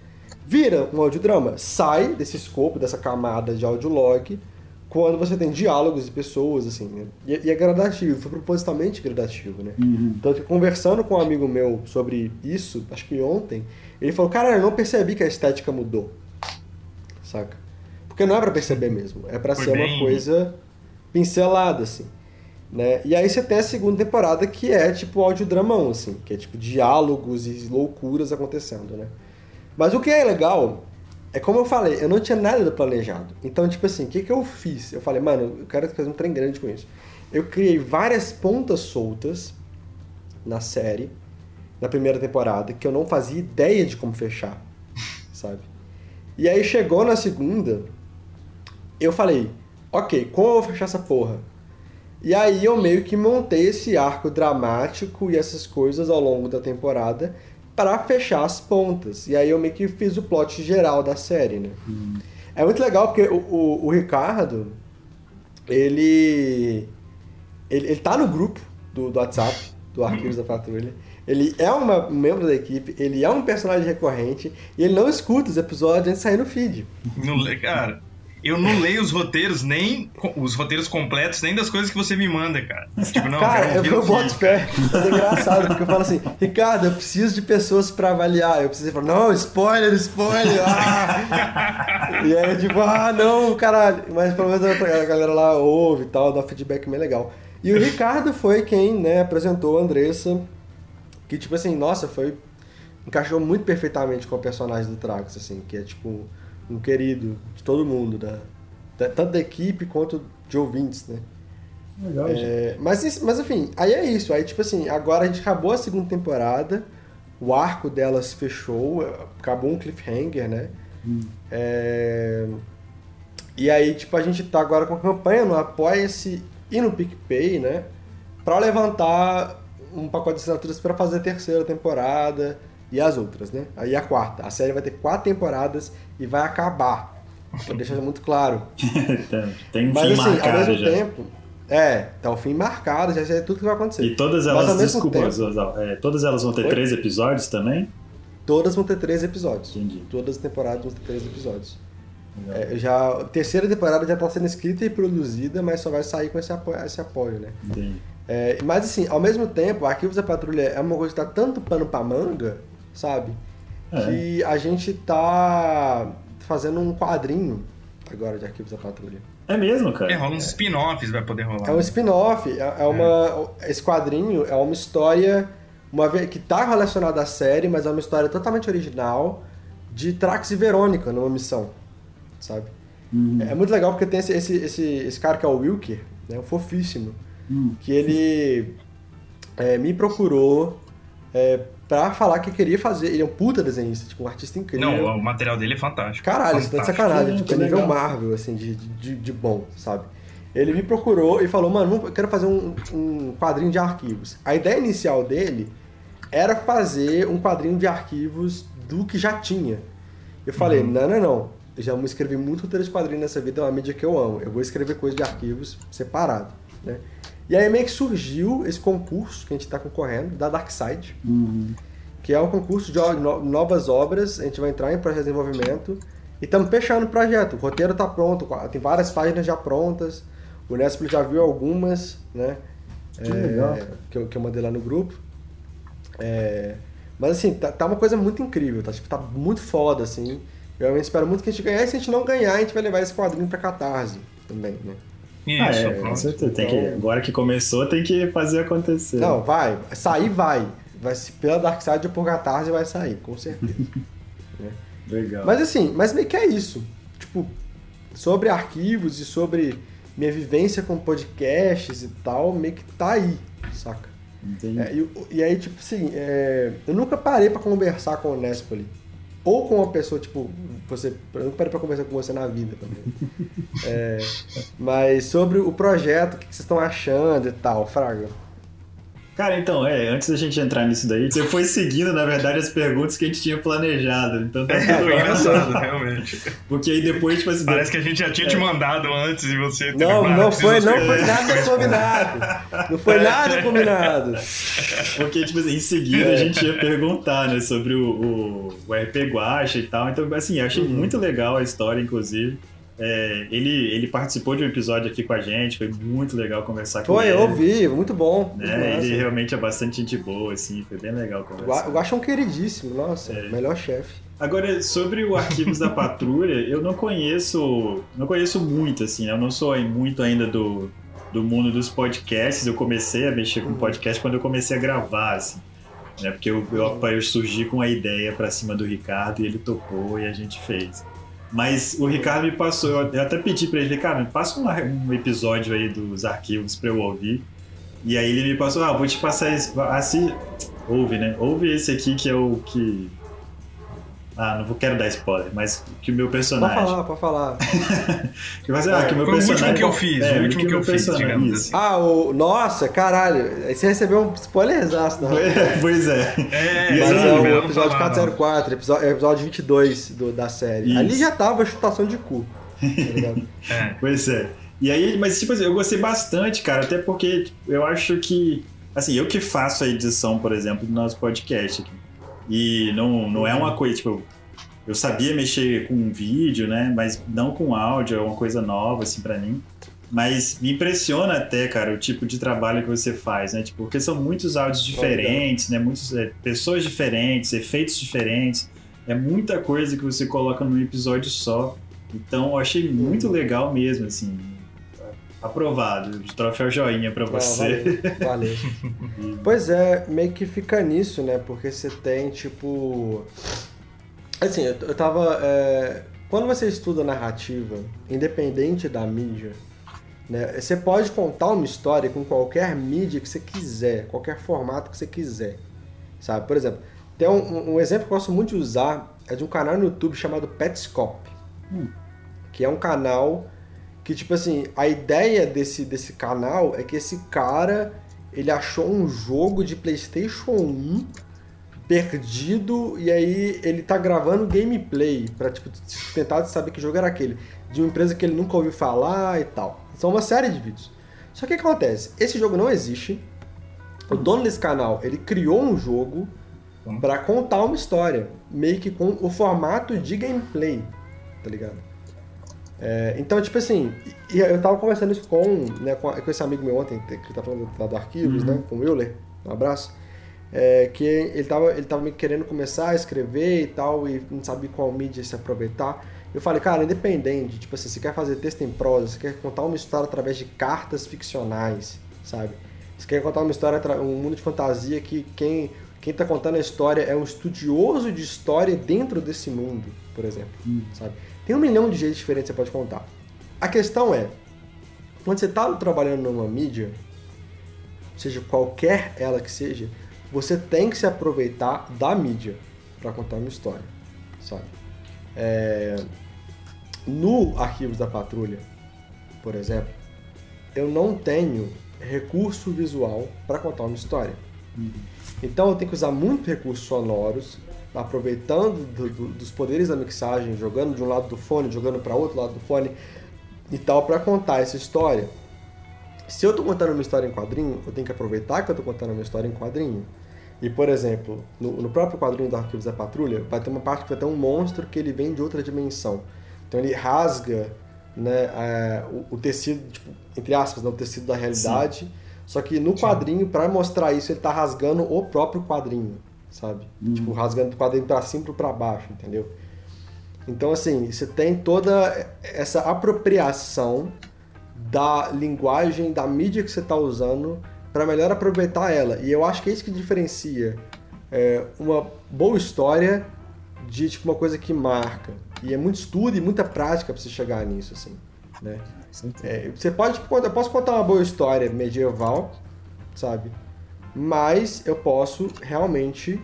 vira um audiodrama. Sai desse escopo, dessa camada de audiolog, quando você tem diálogos de pessoas, assim, né? E, e, é gradativo, foi propositalmente gradativo, né? Uhum. Tanto que conversando com um amigo meu sobre isso, acho que ontem, ele falou, cara, eu não percebi que a estética mudou. Saca? Porque não é pra perceber mesmo, é para ser bem... uma coisa pincelada, assim. Né? E aí você tem a segunda temporada que é tipo audiodramão, assim, que é tipo diálogos e loucuras acontecendo, né? Mas o que é legal é como eu falei, eu não tinha nada planejado. Então, tipo assim, o que, que eu fiz? Eu falei, mano, eu quero fazer um trem grande com isso. Eu criei várias pontas soltas na série, na primeira temporada, que eu não fazia ideia de como fechar, sabe? E aí chegou na segunda, eu falei, ok, como eu vou fechar essa porra? E aí eu meio que montei esse arco dramático e essas coisas ao longo da temporada para fechar as pontas. E aí eu meio que fiz o plot geral da série, né? Hum. É muito legal porque o, o, o, Ricardo, ele, ele. Ele tá no grupo do, do WhatsApp, do Arquivos da Patrulha. Ele é uma, um membro da equipe, ele é um personagem recorrente e ele não escuta os episódios antes de sair no feed. Não, cara, eu não leio os roteiros, nem os roteiros completos, nem das coisas que você me manda, cara. Tipo, não, cara, eu, eu boto fé. Mas é engraçado, porque eu falo assim, Ricardo, eu preciso de pessoas pra avaliar. Eu preciso falar, não, spoiler, spoiler. Ah! e aí, tipo, ah, não, caralho. Mas pelo menos a galera lá ouve e tal, dá feedback meio legal. E o Ricardo foi quem, né, apresentou a Andressa, que, tipo assim, nossa, foi. encaixou muito perfeitamente com o personagem do Trax, assim, que é tipo um querido de todo mundo, da, da tanto da equipe quanto de ouvintes, né? Legal, é, mas, mas enfim, aí é isso. Aí, tipo assim, agora a gente acabou a segunda temporada, o arco delas fechou, acabou um cliffhanger, né? Hum. É, e aí, tipo, a gente tá agora com a campanha no Apoia-se e no PicPay, né? Pra levantar um pacote de assinaturas para fazer a terceira temporada e as outras, né? Aí a quarta. A série vai ter quatro temporadas e vai acabar. Pra deixar muito claro. Tem um Mas, fim assim, marcado ao mesmo já. tempo. É, tá o fim marcado, já sei tudo que vai acontecer. E todas elas, desculpa, tempo, é, todas elas vão ter três episódios também? Todas vão ter três episódios. Entendi. Todas as temporadas vão ter três episódios. É, já, a terceira temporada já está sendo escrita e produzida, mas só vai sair com esse apoio, esse apoio né? Entendi. É, mas assim, ao mesmo tempo, Arquivos da Patrulha é uma coisa que tá tanto pano pra manga sabe? É. Que a gente tá fazendo um quadrinho agora de Arquivos da Patrulha. É mesmo, cara? É, rola uns spin-offs, vai poder rolar. É um spin-off, é, é uma. É. Esse quadrinho é uma história uma que tá relacionada à série, mas é uma história totalmente original de Trax e Verônica numa missão, sabe? Uhum. É muito legal porque tem esse, esse, esse, esse cara que é o Wilker, né, um fofíssimo, uhum. que ele é, me procurou é, pra falar que queria fazer. Ele é um puta desenhista, tipo, um artista incrível. Não, o material dele é fantástico. Caralho, fantástico. isso tá de sacanagem, tipo, é nível Marvel, assim, de, de, de, bom, sabe? Ele me procurou e falou, mano, eu quero fazer um, um quadrinho de arquivos. A ideia inicial dele era fazer um quadrinho de arquivos do que já tinha. Eu falei, uhum. não, não, não. Eu já escrevi muito roteiro de quadrinho nessa vida, é uma mídia que eu amo. Eu vou escrever coisa de arquivos separado, né? E aí meio que surgiu esse concurso que a gente está concorrendo, da Darkside, uhum. que é um concurso de novas obras, a gente vai entrar em projeto de desenvolvimento e estamos fechando o projeto. O roteiro está pronto, tem várias páginas já prontas, o Nesple já viu algumas, né? Que é, legal. Que eu, que eu mandei lá no grupo. É, mas assim, tá, tá, uma coisa muito incrível, tá, tipo, tá muito foda, assim. Eu realmente espero muito que a gente ganhe. E se a gente não ganhar, a gente vai levar esse quadrinho pra Catarse também, né? Isso, ah, é, com certeza. Tem que, então- agora que começou, tem que fazer acontecer. Não, vai. Sair vai. vai pela Dark Side ou por Catarse vai sair, com certeza. né? Legal. Mas assim, mas meio que é isso. Tipo, sobre arquivos e sobre minha vivência com podcasts e tal, meio que tá aí, saca? Entendi. É, e, e, aí, tipo assim, é, eu nunca parei para conversar com o Nespoli ou com uma pessoa, tipo, você. Eu não parei pra conversar com você na vida também. é, mas sobre o projeto, o que vocês estão achando e tal, Fraga. Cara, então, é, antes da gente entrar nisso daí, você foi seguindo, na verdade, as perguntas que a gente tinha planejado. Então tá tudo é, engraçado, realmente. Porque aí depois, tipo assim. Parece que a gente já tinha é. te mandado antes e você. Não, não foi, não foi nada combinado. Não foi nada combinado. Porque, tipo assim, em seguida a gente ia perguntar, né, sobre o, o, o RP Guacha e tal. Então, assim, eu achei uhum. muito legal a história, inclusive. É, ele, ele participou de um episódio aqui com a gente, foi muito legal conversar foi, com ele. Foi, eu ouvi, muito bom. Né? Ele realmente é bastante gente boa, assim, foi bem legal conversar. Eu acho um queridíssimo, nossa, é. melhor chefe. Agora, sobre o Arquivos da Patrulha, eu não conheço, não conheço muito, assim, eu não sou muito ainda do, do mundo dos podcasts, eu comecei a mexer com uhum. podcast quando eu comecei a gravar, assim. Né? Porque eu, eu, eu surgi com a ideia para cima do Ricardo e ele topou e a gente fez. Mas o Ricardo me passou, eu até pedi para ele, cara, me passa um, episódio aí dos arquivos para eu ouvir. E aí ele me passou, ah, vou te passar esse. Assim, ouve, né? Ouve esse aqui que é o que ah, não vou, quero dar spoiler, mas que o meu personagem. Pode falar, pode falar. que vai ah, que o meu Foi personagem. O último que eu fiz, é, o último que, que eu fiz, digamos assim. Ah, o. Nossa, caralho. Aí você recebeu um spoiler exato, não? pois é. É, mas é o episódio 404, episódio, episódio 22 do, da série. Isso. Ali já tava chutação de cu. Tá é. Pois é. E aí, mas tipo assim, eu gostei bastante, cara, até porque eu acho que. Assim, eu que faço a edição, por exemplo, do nosso podcast aqui. E não, não é uma coisa, tipo, eu sabia mexer com vídeo, né? Mas não com áudio, é uma coisa nova, assim, para mim. Mas me impressiona até, cara, o tipo de trabalho que você faz, né? Tipo, porque são muitos áudios diferentes, né? Muitas é, pessoas diferentes, efeitos diferentes. É muita coisa que você coloca num episódio só. Então, eu achei muito legal mesmo, assim. Aprovado, de troféu joinha para ah, você. valeu. valeu. pois é, meio que fica nisso, né? Porque você tem, tipo. Assim, eu, eu tava. É... Quando você estuda narrativa, independente da mídia, né? Você pode contar uma história com qualquer mídia que você quiser, qualquer formato que você quiser. Sabe? Por exemplo, tem um, um exemplo que eu gosto muito de usar, é de um canal no YouTube chamado Petscope. Hum. Que é um canal que tipo assim, a ideia desse, desse canal é que esse cara ele achou um jogo de PlayStation 1 perdido e aí ele tá gravando gameplay para tipo tentar saber que jogo era aquele de uma empresa que ele nunca ouviu falar e tal. São uma série de vídeos. Só que o que acontece? Esse jogo não existe. O dono desse canal, ele criou um jogo para contar uma história, meio que com o formato de gameplay, tá ligado? É, então, tipo assim, eu tava conversando isso com, né, com, esse amigo meu ontem, que tá falando lá do Arquivos, né, uhum. né, com o Euler, um abraço, é, que ele tava, ele tava querendo começar a escrever e tal, e não sabia qual mídia se aproveitar. Eu falei, cara, independente, tipo assim, você quer fazer texto em prosa, você quer contar uma história através de cartas ficcionais, sabe? Você quer contar uma história, um mundo de fantasia que quem, quem tá contando a história é um estudioso de história dentro desse mundo, por exemplo, hum. sabe? Tem um milhão de jeitos diferentes que você pode contar. A questão é, quando você está trabalhando numa mídia, seja qualquer ela que seja, você tem que se aproveitar da mídia para contar uma história, sabe? É... No Arquivos da Patrulha, por exemplo, eu não tenho recurso visual para contar uma história. Uhum. Então eu tenho que usar muito recursos sonoros aproveitando do, do, dos poderes da mixagem, jogando de um lado do fone, jogando para outro lado do fone e tal, para contar essa história. Se eu estou contando uma história em quadrinho, eu tenho que aproveitar que eu estou contando uma história em quadrinho. E, por exemplo, no, no, próprio quadrinho do Arquivos da Patrulha, vai ter uma parte que vai ter um monstro que ele vem de outra dimensão. Então ele rasga né, é, o, o, tecido, tipo, entre aspas, né, o tecido da realidade. Sim. Só que no quadrinho, para mostrar isso, ele está rasgando o próprio quadrinho sabe? Hum. Tipo, rasgando do quadrinho pra cima pro pra baixo, entendeu? Então, assim, você tem toda essa apropriação da linguagem, da mídia que você está usando para melhor aproveitar ela. E eu acho que é isso que diferencia é, uma boa história de tipo, uma coisa que marca. E é muito estudo e muita prática para você chegar nisso, assim, né? É, você pode, eu posso contar uma boa história medieval, sabe? mas eu posso realmente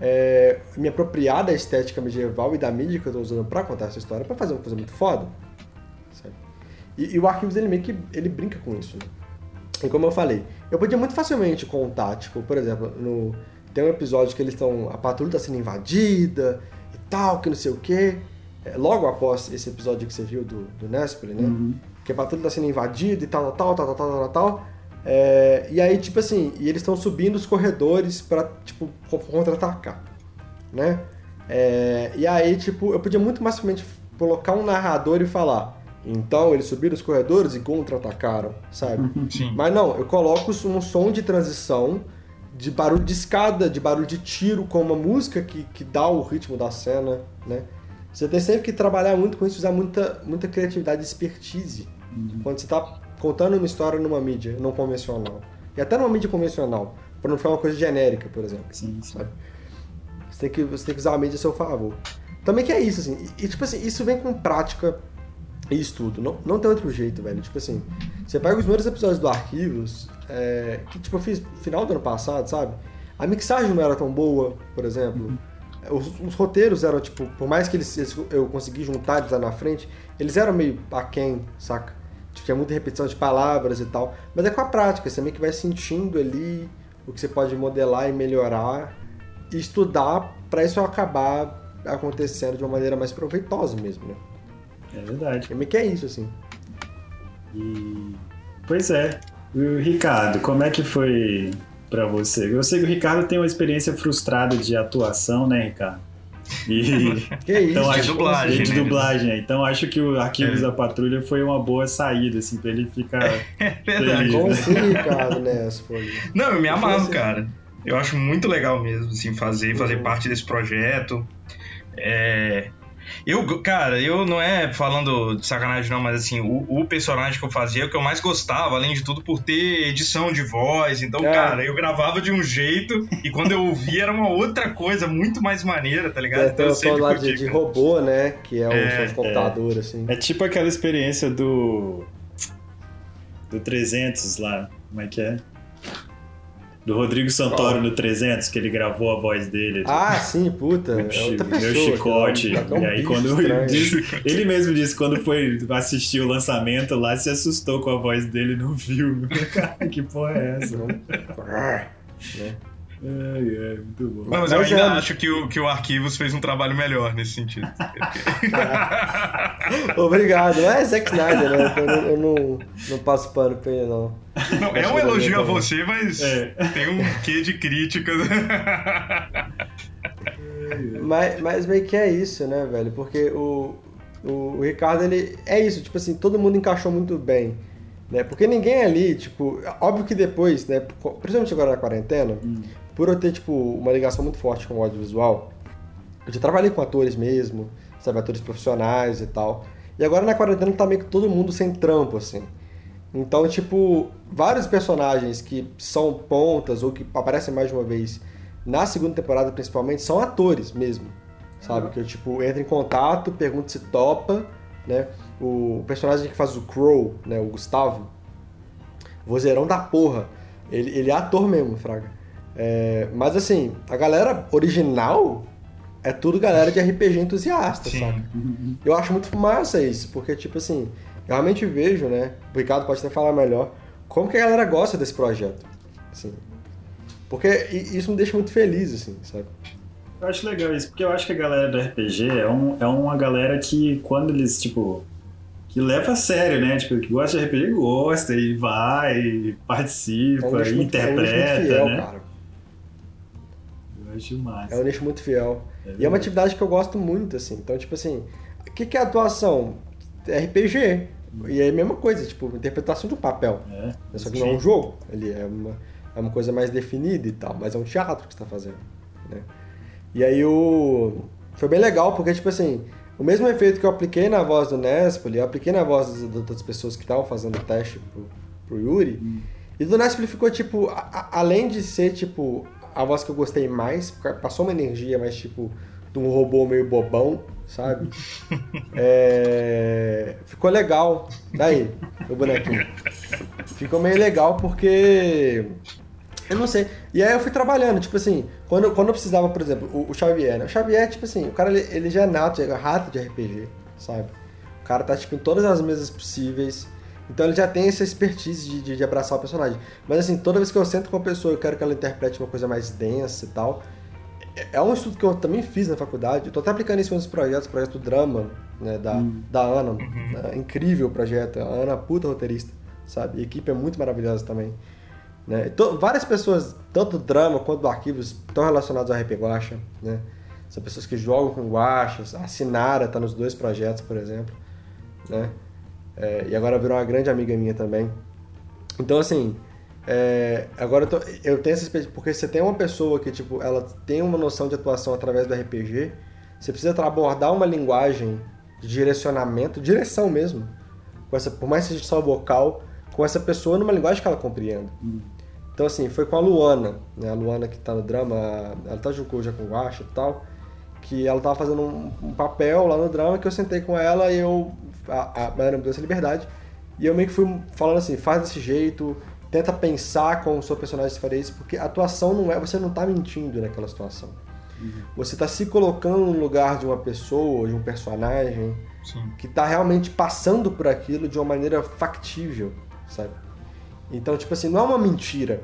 é, me apropriar da estética medieval e da mídia que eu estou usando para contar essa história para fazer uma coisa muito foda. E, e, o Arquivos ele meio que ele brinca com isso. Né? E como eu falei, eu podia muito facilmente contar, tipo, por exemplo, no, tem um episódio que eles estão. A patrulha está sendo invadida e tal, que não sei o quê. É, logo após esse episódio que você viu do, do Nespoli, né? Uhum. Que a patrulha está sendo invadida e tal, tal, tal, tal, tal, tal, tal. É, e aí, tipo assim, e eles estão subindo os corredores para tipo, contra-atacar, né? É, e aí, tipo, eu podia muito mais facilmente colocar um narrador e falar então eles subiram os corredores e contra-atacaram, sabe? Uhum. Sim. Mas não, eu coloco um som de transição, de barulho de escada, de barulho de tiro, com uma música que, que dá o ritmo da cena, né? Você tem sempre que trabalhar muito com isso, usar muita, muita criatividade e expertise. Uhum. Quando você está contando uma história numa mídia não convencional. E até numa mídia convencional, para não ficar uma coisa genérica, por exemplo. Sim, sim. Sabe? Você tem, que, você tem que usar a mídia a seu favor. Também que é isso, assim. E, tipo assim, isso vem com prática e estudo. Não, não tem outro jeito, velho. Tipo assim, você pega os primeiros episódios do Arquivos, é, que tipo eu fiz final do ano passado, sabe? A mixagem não era tão boa, por exemplo. Uhum. Os, os, roteiros eram, tipo, por mais que eles, eles eu consegui juntar eles lá na frente, eles eram meio aquém, saca? Tipo, tinha muita repetição de palavras e tal. Mas é com a prática, você meio que vai sentindo ali o que você pode modelar e melhorar e estudar para isso acabar acontecendo de uma maneira mais proveitosa mesmo, né? É verdade. É meio que é isso, assim. E... Pois é. o Ricardo, como é que foi para você? Eu sei que o Ricardo tem uma experiência frustrada de atuação, né, Ricardo? E... que isso? Então, acho, de dublagem. De né? dublagem. Então acho que o Arquivos é. da Patrulha foi uma boa saída, assim, pra ele ficar. É verdade. Como assim, Ricardo, né? Não, eu me amarro, cara. Eu acho muito legal mesmo, assim, fazer, fazer uhum. parte desse projeto. É, eu, cara, eu não é falando de sacanagem, não, mas assim, o, o, personagem que eu fazia é o que eu mais gostava, além de tudo, por ter edição de voz. Então, é. cara, eu gravava de um jeito e quando eu ouvia era uma outra coisa muito mais maneira, tá ligado? É, então, o som lá de, de, robô, né? Que é um é, de computador, é. assim. É tipo aquela experiência do. do 300 lá. Como é que é? Do Rodrigo Santoro no 300, que ele gravou a voz dele. Tipo, ah, sim, puta. É outra pessoa, meu chicote. Tá e aí, quando disse, ele mesmo disse quando foi assistir o lançamento lá, se assustou com a voz dele no filme. Cara, que porra é essa? né? Ai, ai, muito bom. Mas, mas eu ainda é... acho que o, que o Arquivos fez um trabalho melhor nesse sentido. Obrigado. Não é Zack Snyder, né? Eu, não, eu não, não passo pano pra ele, não. Não, é um elogio a você, mas é. tem um quê de crítica. mas, mas meio que é isso, né, velho? Porque o, o, o Ricardo, ele. É isso, tipo assim, todo mundo encaixou muito bem. Né? Porque ninguém ali, tipo, óbvio que depois, né, principalmente agora na quarentena, hum por eu ter, tipo, uma ligação muito forte com o audiovisual, eu já trabalhei com atores mesmo, sabe, atores profissionais e tal. E agora na quarentena tá meio que todo mundo sem trampo, assim. Então, tipo, vários personagens que são pontas ou que aparecem mais de uma vez na segunda temporada, principalmente, são atores mesmo, sabe? Que eu, tipo, entro em contato, pergunto se topa, né? O personagem que faz o Crow, né? O Gustavo, vozeirão da porra. Ele, ele é ator mesmo, Fraga. É, mas assim, a galera original é tudo galera de RPG entusiasta, Sim. saca? Eu acho muito massa isso, porque, tipo assim, eu realmente vejo, né? O Ricardo pode até falar melhor, como que a galera gosta desse projeto. Assim. Porque isso me deixa muito feliz, assim, sabe? Eu acho legal isso, porque eu acho que a galera do RPG é, um, é uma galera que, quando eles, tipo, que leva a sério, né? Tipo, que gosta de RPG, gosta e vai, participa, é um interpreta, é um fiel, né? Cara acho massa. É um nicho muito fiel. É e é uma atividade que eu gosto muito, assim. Então, tipo assim, o que, que é atuação? RPG. Hum. E é a mesma coisa, tipo, interpretação de um papel. É, Só que não é um jogo. Ele é uma, é uma coisa mais definida e tal, mas é um teatro que você tá fazendo. Né? E aí o. Foi bem legal, porque, tipo assim, o mesmo efeito que eu apliquei na voz do Nespoli, eu apliquei na voz das, das pessoas que estavam fazendo o teste pro, pro Yuri. Hum. E do Nespoli ficou, tipo, a, a, além de ser, tipo, a voz que eu gostei mais, passou uma energia mais tipo de um robô meio bobão, sabe? É... Ficou legal. Daí, o bonequinho. Ficou meio legal porque. Eu não sei. E aí eu fui trabalhando, tipo assim, quando, quando eu precisava, por exemplo, o, o Xavier, né? O Xavier, tipo assim, o cara ele, ele já é nato, é rato de RPG, sabe? O cara tá, tipo, em todas as mesas possíveis. Então ele já tem essa expertise de, de, de, abraçar o personagem. Mas assim, toda vez que eu sento com uma pessoa, eu quero que ela interprete uma coisa mais densa e tal. É, é um estudo que eu também fiz na faculdade. Eu tô até aplicando isso em uns projetos, projeto drama, né, da, hum. da Ana. Uhum. Né, incrível o projeto. A Ana é puta roteirista, sabe? E a equipe é muito maravilhosa também. Né? Então, várias pessoas, tanto do drama quanto do arquivos, estão relacionadas ao RP Guacha, né? São pessoas que jogam com guachas. A Sinara está nos dois projetos, por exemplo, né? É, e agora virou uma grande amiga minha também. Então, assim, é, agora eu, tô, eu, tenho essa experiência, porque você tem uma pessoa que, tipo, ela tem uma noção de atuação através do RPG, você precisa abordar uma linguagem de direcionamento, direção mesmo, com essa, por mais que seja só vocal, com essa pessoa numa linguagem que ela compreenda. Hum. Então, assim, foi com a Luana, né? A Luana que tá no drama, ela tá junto já com o Guacha e tal, que ela tava fazendo um, um, papel lá no drama que eu sentei com ela e eu a, a Mariana me deu essa liberdade. E eu meio que fui falando assim, faz desse jeito, tenta pensar como o seu personagem faria isso, porque a atuação não é, você não tá mentindo naquela situação. Uhum. Você tá se colocando no lugar de uma pessoa, de um personagem, Sim. que tá realmente passando por aquilo de uma maneira factível, sabe? Então, tipo assim, não é uma mentira.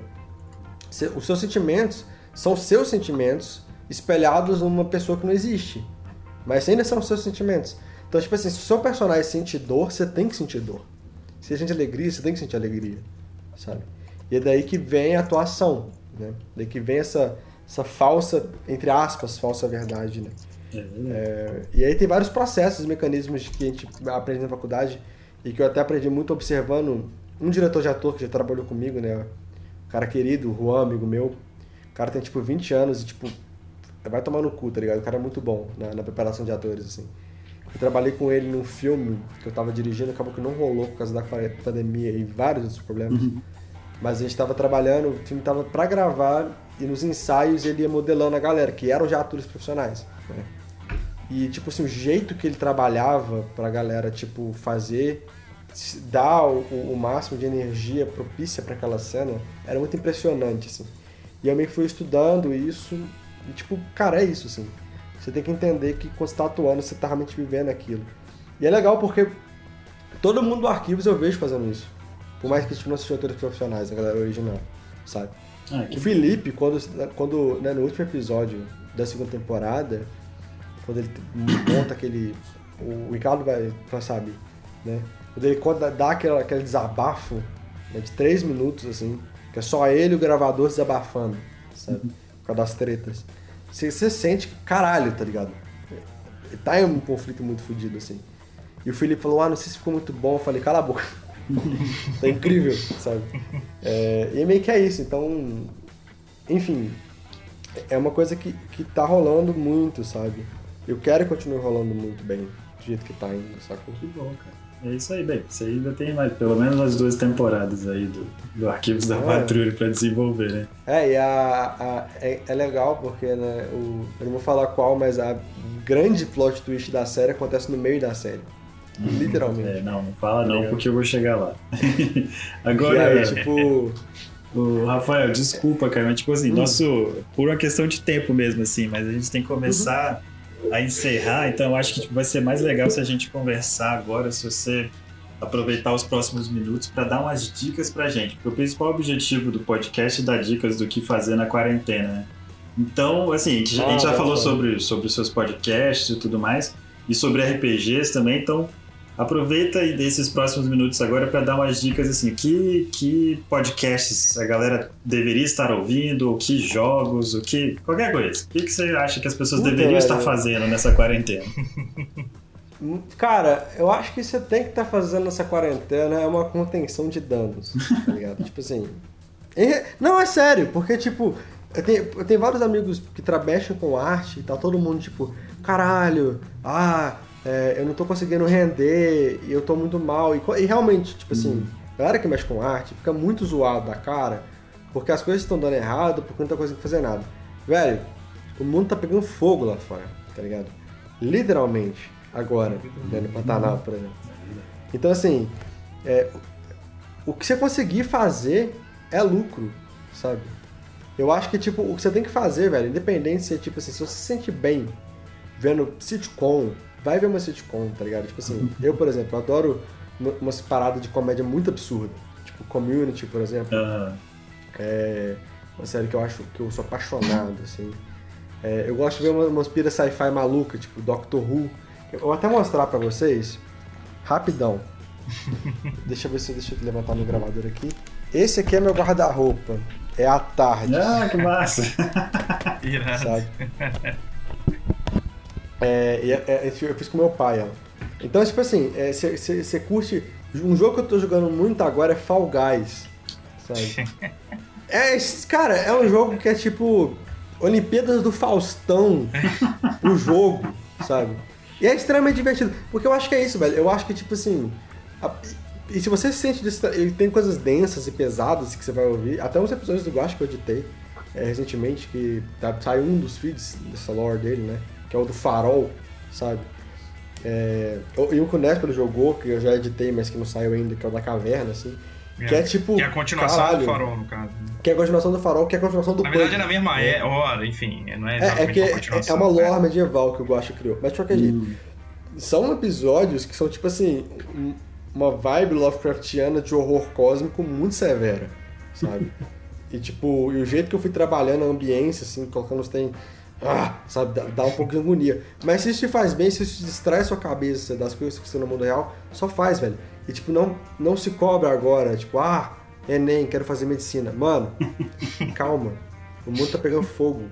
Os seus sentimentos são seus sentimentos espelhados numa pessoa que não existe. Mas ainda são os seus sentimentos. Então, tipo assim, se o seu personagem sente dor, você tem que sentir dor. Se a sente alegria, você tem que sentir alegria, sabe? E é daí que vem a atuação, né? Daí que vem essa, essa falsa, entre aspas, falsa verdade, né? É, é, e aí tem vários processos, mecanismos que a gente aprende na faculdade e que eu até aprendi muito observando um diretor de ator que já trabalhou comigo, né? Um cara querido, o Juan, amigo meu. O cara tem, tipo, 20 anos e, tipo, vai tomar no cu, tá ligado? O cara é muito bom na preparação de atores, assim. Eu trabalhei com ele num filme que eu tava dirigindo, acabou que não rolou por causa da pandemia e vários outros problemas. Uhum. Mas a gente tava trabalhando, o filme tava pra gravar e nos ensaios ele ia modelando a galera, que eram já atores profissionais. Né? E, tipo assim, o jeito que ele trabalhava pra galera, tipo, fazer, dar o, o máximo de energia propícia para aquela cena, era muito impressionante, assim. E eu meio que fui estudando isso e, tipo, cara, é isso, assim. Você tem que entender que quando você tá atuando, você tá realmente vivendo aquilo. E é legal porque todo mundo do Arquivos eu vejo fazendo isso. Por mais que a gente não assistiu atores profissionais, a galera original, sabe? Ah, que... O Felipe, quando, quando né, no último episódio da segunda temporada, quando ele monta aquele. O Ricardo vai, vai saber, né? Quando ele conta, dá aquele, aquele desabafo né, de três minutos, assim, que é só ele e o gravador desabafando, sabe? Uhum. Por causa das tretas. Você, você sente caralho, tá ligado? Tá em um conflito muito fodido, assim. E o Felipe falou, ah, não sei se ficou muito bom. Eu falei, cala a boca. tá incrível, sabe? É, e meio que é isso. Então, enfim, é uma coisa que, que tá rolando muito, sabe? Eu quero que continue rolando muito bem, do jeito que tá indo, sacou? Que bom, cara. É isso aí, bem. Você ainda tem mais, pelo menos as duas temporadas aí do, do Arquivos da é. Patrulha pra desenvolver, né? É, e a, a é, é, legal porque, né, o, eu não vou falar qual, mas a grande plot twist da série acontece no meio da série. Uhum. Literalmente. É, não, não fala não, porque eu vou chegar lá. Agora, aí, tipo... O Rafael, desculpa, cara, mas tipo assim, hum. nosso. Por uma questão de tempo mesmo, assim, mas a gente tem que começar uhum a encerrar, então eu acho que tipo, vai ser mais legal se a gente conversar agora, se você aproveitar os próximos minutos para dar umas dicas pra gente. Porque o principal objetivo do podcast é dar dicas do que fazer na quarentena, né? Então, assim, a gente, ah, a gente já falou sobre, sobre os seus podcasts e tudo mais, e sobre RPGs também, então Aproveita e desses próximos minutos agora para dar umas dicas assim, que, que podcasts a galera deveria estar ouvindo, ou que jogos, o que qualquer coisa. O que, que você acha que as pessoas Muito deveriam estar fazendo nessa quarentena? Cara, eu acho que você tem que estar tá fazendo nessa quarentena é uma contenção de danos, tá ligado? tipo assim. Não, é sério, porque tipo, eu tenho, eu tenho vários amigos que trabalham com arte e tá todo mundo tipo, caralho, ah, é, eu não tô conseguindo render, e eu tô muito mal. E, e realmente, tipo assim, uhum. a galera que mexe com arte fica muito zoado da cara, porque as coisas estão dando errado, porque não tá conseguindo fazer nada. Velho, o mundo tá pegando fogo lá fora, tá ligado? Literalmente, agora, né, no Pantanal, por exemplo. Então, assim, é, o que você conseguir fazer é lucro, sabe? Eu acho que, tipo, o que você tem que fazer, velho, independente se, tipo assim, se você se sente bem vendo sitcom, vai ver uma sitcom, tá ligado? Tipo assim, eu, por exemplo, adoro umas paradas de comédia muito absurda. Tipo Community, por exemplo. Aham. É uma série que eu acho que eu sou apaixonado, assim. É, eu gosto de ver uma- umas piras sci-fi maluca, tipo Doctor Who. Eu vou até mostrar pra vocês, rapidão. deixa eu ver se deixa eu levantar meu gravador aqui. Esse aqui é meu guarda-roupa. É a tarde, Ah, que massa! Irado. sabe? É, e é- é- eu fiz com meu pai, ó. Então, tipo assim, você curte. Um jogo que eu tô jogando muito agora é Fall Guys, sabe? É, cara, é um jogo que é tipo Olimpíadas do Faustão o jogo, sabe? E é extremamente divertido, porque eu acho que é isso, velho. Eu acho que, tipo assim. a- e se você se sente distra... ele tem coisas densas e pesadas que você vai ouvir, até uns episódios do Guache que eu editei é, recentemente, que tá, saiu um dos feeds dessa lore dele, né? Que é o do Farol, sabe? É, e o que o Nespero jogou, que eu já editei, mas que não saiu ainda, que é o da caverna, assim. Que é tipo. Que é a continuação caralho, do farol, no caso. Que é a continuação do farol, que é a continuação do Na verdade é na mesma é, hora, enfim, não é É, é que uma é, é uma né? lore medieval que o Guacha criou. Mas de qualquer jeito. Hum. São episódios que são, tipo assim, um- uma vibe Lovecraftiana de horror cósmico muito severa, sabe? e tipo, e o jeito que eu fui trabalhando a ambiência, assim, colocando os tem. Ah, sabe, dá, dá um pouco de agonia. Mas se isso te faz bem, se isso te distrai a sua cabeça das coisas que você no mundo real, só faz, velho. E tipo, não, não se cobra agora, tipo, ah, Enem, quero fazer medicina. Mano, calma. O mundo tá pegando fogo.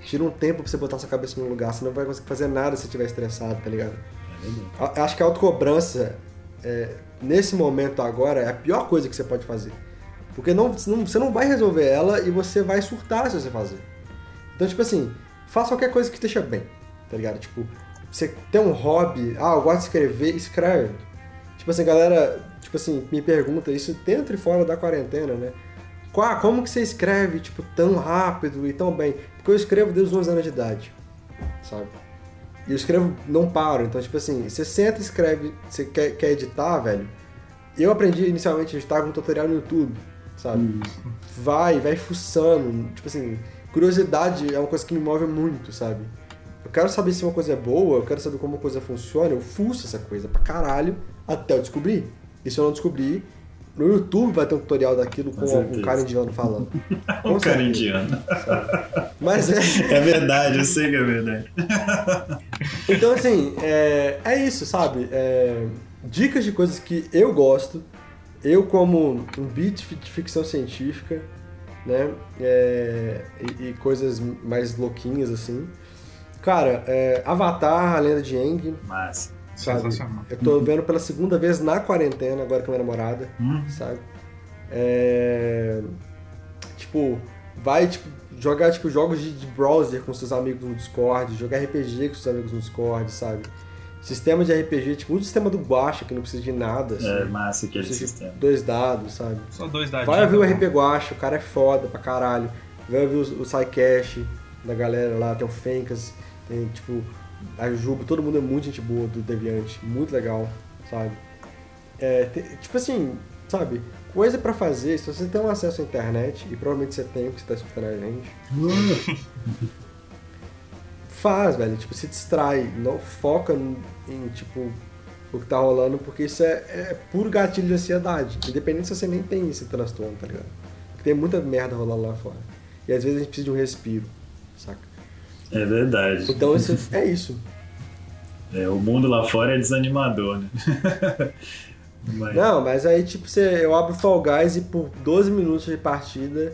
Tira um tempo pra você botar sua cabeça no lugar, senão não vai conseguir fazer nada se você estiver estressado, tá ligado? A- Acho que a autocobrança, é, nesse momento agora, é a pior coisa que você pode fazer. Porque não, não- você não vai resolver ela e você vai surtar se você fazer. Então, tipo assim, faça qualquer coisa que esteja bem, tá ligado? Tipo, você tem um hobby, ah, eu gosto de escrever, escreve. Tipo assim, galera, tipo assim, me pergunta isso dentro e fora da quarentena, né? Qua- Como que você escreve, tipo, tão rápido e tão bem? Porque eu escrevo desde os 11 anos de idade, sabe? E eu escrevo, não paro. Então, tipo assim, você senta e escreve, você quer, quer editar, velho. Eu aprendi inicialmente a editar com um tutorial no YouTube, sabe? Vai, vai fuçando. Tipo assim, curiosidade é uma coisa que me move muito, sabe? Eu quero saber se uma coisa é boa, eu quero saber como uma coisa funciona, eu fuço essa coisa pra caralho até eu descobrir. E se eu não descobrir, no YouTube vai ter um tutorial daquilo com, Com um cara indiano falando. Com O cara indiano. Mas é. É verdade, eu sei que é verdade. Então, assim, é, é isso, sabe? É, dicas de coisas que eu gosto. Eu, como um beat de ficção científica, né? É, e, coisas mais louquinhas, assim. Cara, é, Avatar, A Lenda de Aang, Mas. sabe? Sensacional. Eu tô vendo pela segunda vez na quarentena, agora com a minha namorada, Hum, sabe? É, tipo, vai, tipo, jogar, tipo, jogos de, de browser com seus amigos no Discord, jogar RPG com seus amigos no Discord, sabe? Sistema de RPG, tipo, o sistema do Guacha, que não precisa de nada, assim. é massa aquele sistema. dois dados, sabe? São dois da Vai ouvir o dica, RP Guacha, o cara é foda pra caralho. Vai ouvir o, o SciCash da galera lá, tem o Fencas, tem, tipo, a Jubo, todo mundo é muito gente boa do Deviante, muito legal, sabe? É, tem- tipo assim, sabe? Coisa pra fazer, se você tem um acesso à internet, e provavelmente você tem, porque você tá escutando a gente, faz, velho. Tipo, se distrai, não foca em, em, tipo, o que tá rolando, porque isso é, é puro gatilho de ansiedade. Independente se você nem tem esse transtorno, tá ligado? Porque tem muita merda rolando lá fora. E às vezes a gente precisa de um respiro, saca? É verdade. Então isso é isso. É, o mundo lá fora é desanimador, né? Mas- Não, mas aí, tipo, você, eu abro Fall Guys e por 12 minutos de partida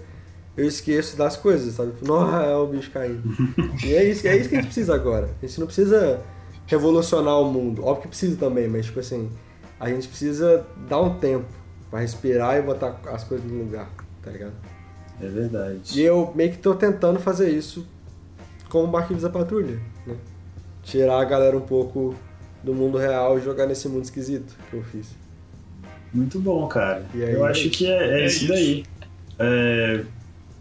eu esqueço das coisas, sabe? Nossa, é o bicho caindo. e é isso, é isso que a gente precisa agora. A gente não precisa revolucionar o mundo. Óbvio que precisa também, mas, tipo assim, a gente precisa dar um tempo pra respirar e botar as coisas no lugar, tá ligado? É verdade. E eu meio que tô tentando fazer isso com o Arquivos da Patrulha, né? Tirar a galera um pouco do mundo real e jogar nesse mundo esquisito que eu fiz. Muito bom, cara. E aí, eu é acho que é, é É isso daí. É,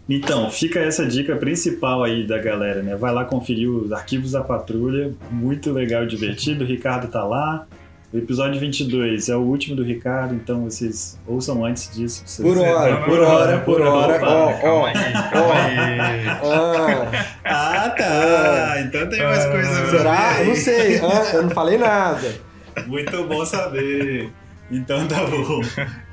Então, fica essa dica principal aí da galera, né? Vai lá conferir os arquivos da patrulha, muito legal e divertido. O Ricardo tá lá. O episódio 22 é o último do Ricardo, então vocês ouçam antes disso. Vocês- Por hora, por hora, por hora. opa, Ó, ó. Calma aí, calma aí. Ah, Ah, tá! Então tem mais Ah, coisa pra será? não sei. Ah, eu não falei nada. Muito bom saber. Então tá bom.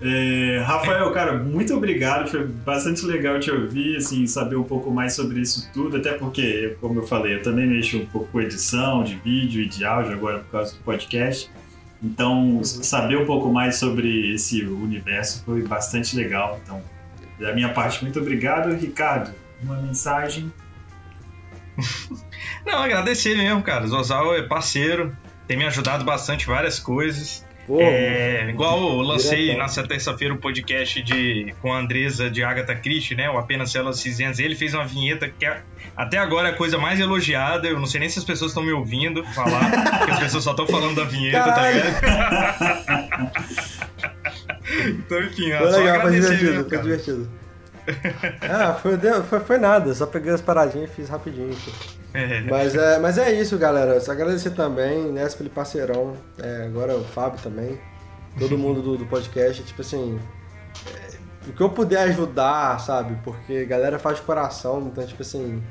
É, Rafael, cara, muito obrigado. Foi bastante legal te ouvir, assim, saber um pouco mais sobre isso tudo. Até porque, como eu falei, eu também mexo um pouco com edição de vídeo e de áudio agora por causa do podcast. Então, saber um pouco mais sobre esse universo foi bastante legal. Então, da minha parte, muito obrigado. Ricardo, uma mensagem? Não, agradecer mesmo, cara. Zozal é parceiro, tem me ajudado bastante várias coisas. Pô, é, igual eu lancei diretão. nessa terça-feira o um podcast de, com a Andresa de Agatha Christie, né? O Apenas Células Cinzentas. Ele fez uma vinheta que é, até agora é a coisa mais elogiada. Eu não sei nem se as pessoas estão me ouvindo falar, porque as pessoas só estão falando da vinheta, Caralho. tá ligado? então, enfim, Foi só legal, foi divertido, mesmo, foi divertido. Ah, foi, foi, foi nada, só peguei as paradinhas e fiz rapidinho. É. Mas é, mas é isso, galera. Só agradecer também, né, pelo parceirão. É, agora o Fábio também. Todo mundo do, do podcast. Tipo assim. é, o que eu puder ajudar, sabe? Porque a galera faz de coração. Então, tipo assim.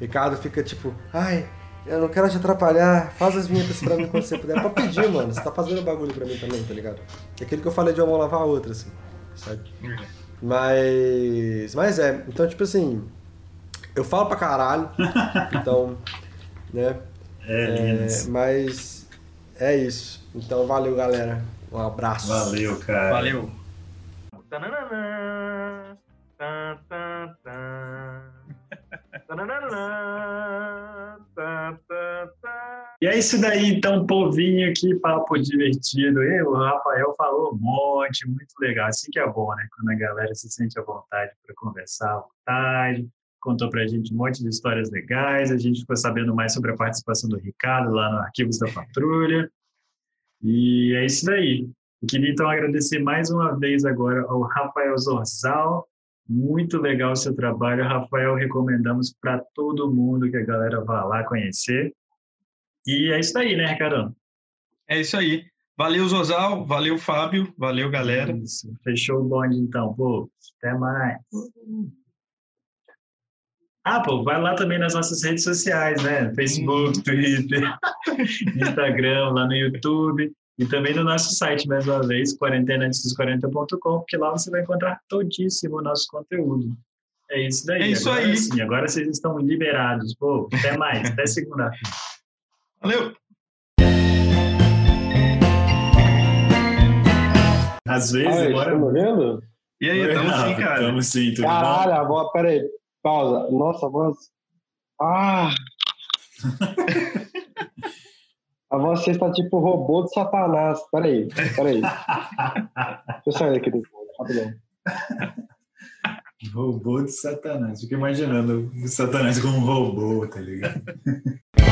Ricardo fica tipo, ai, eu não quero te atrapalhar. Faz as vinhetas pra mim quando você puder. Pode pedir, mano. Você tá fazendo bagulho pra mim também, tá ligado? É aquilo que eu falei de uma mão lavar a outra, assim. Sabe? Mas. Mas é, então, tipo assim. Eu falo pra caralho. Então, né? É, É, mas é isso. Então, valeu, galera. Um abraço. Valeu, cara. Valeu. E é isso daí, então, povinho aqui, papo divertido. E o Rafael falou um monte, muito legal. Assim que é bom, né? Quando a galera se sente à vontade para conversar à vontade. Contou pra gente um monte de histórias legais. A gente ficou sabendo mais sobre a participação do Ricardo lá no Arquivos da Patrulha. E é isso daí. Eu queria então agradecer mais uma vez agora ao Rafael Zorzal. Muito legal o seu trabalho, Rafael. Recomendamos para todo mundo que a galera vá lá conhecer. E é isso aí, né, Ricardo? É isso aí. Valeu, Zozal. Valeu, Fábio. Valeu, galera. Isso. Fechou o bonde, então. Pô, até mais. Ah, pô, vai lá também nas nossas redes sociais, né? Facebook, Twitter, Instagram, lá no YouTube. E também no nosso site, mais uma vez, quarentenaantesdos40.com, porque lá você vai encontrar todíssimo o nosso conteúdo. É isso daí. É isso agora, aí. Sim, agora vocês estão liberados. Pô, até mais. até segunda-feira. Valeu. Às vezes, Ai, agora... estão me ouvindo? E aí, tamo sim, cara. Tamo sim, tudo Caralho, bom? a voz, peraí, pausa. Nossa, voz. Ah! a voz você está tipo robô de Satanás. Peraí, peraí. Deixa eu sair aqui depois, rapidão. Robô de Satanás. Fico imaginando o Satanás como um robô, tá ligado?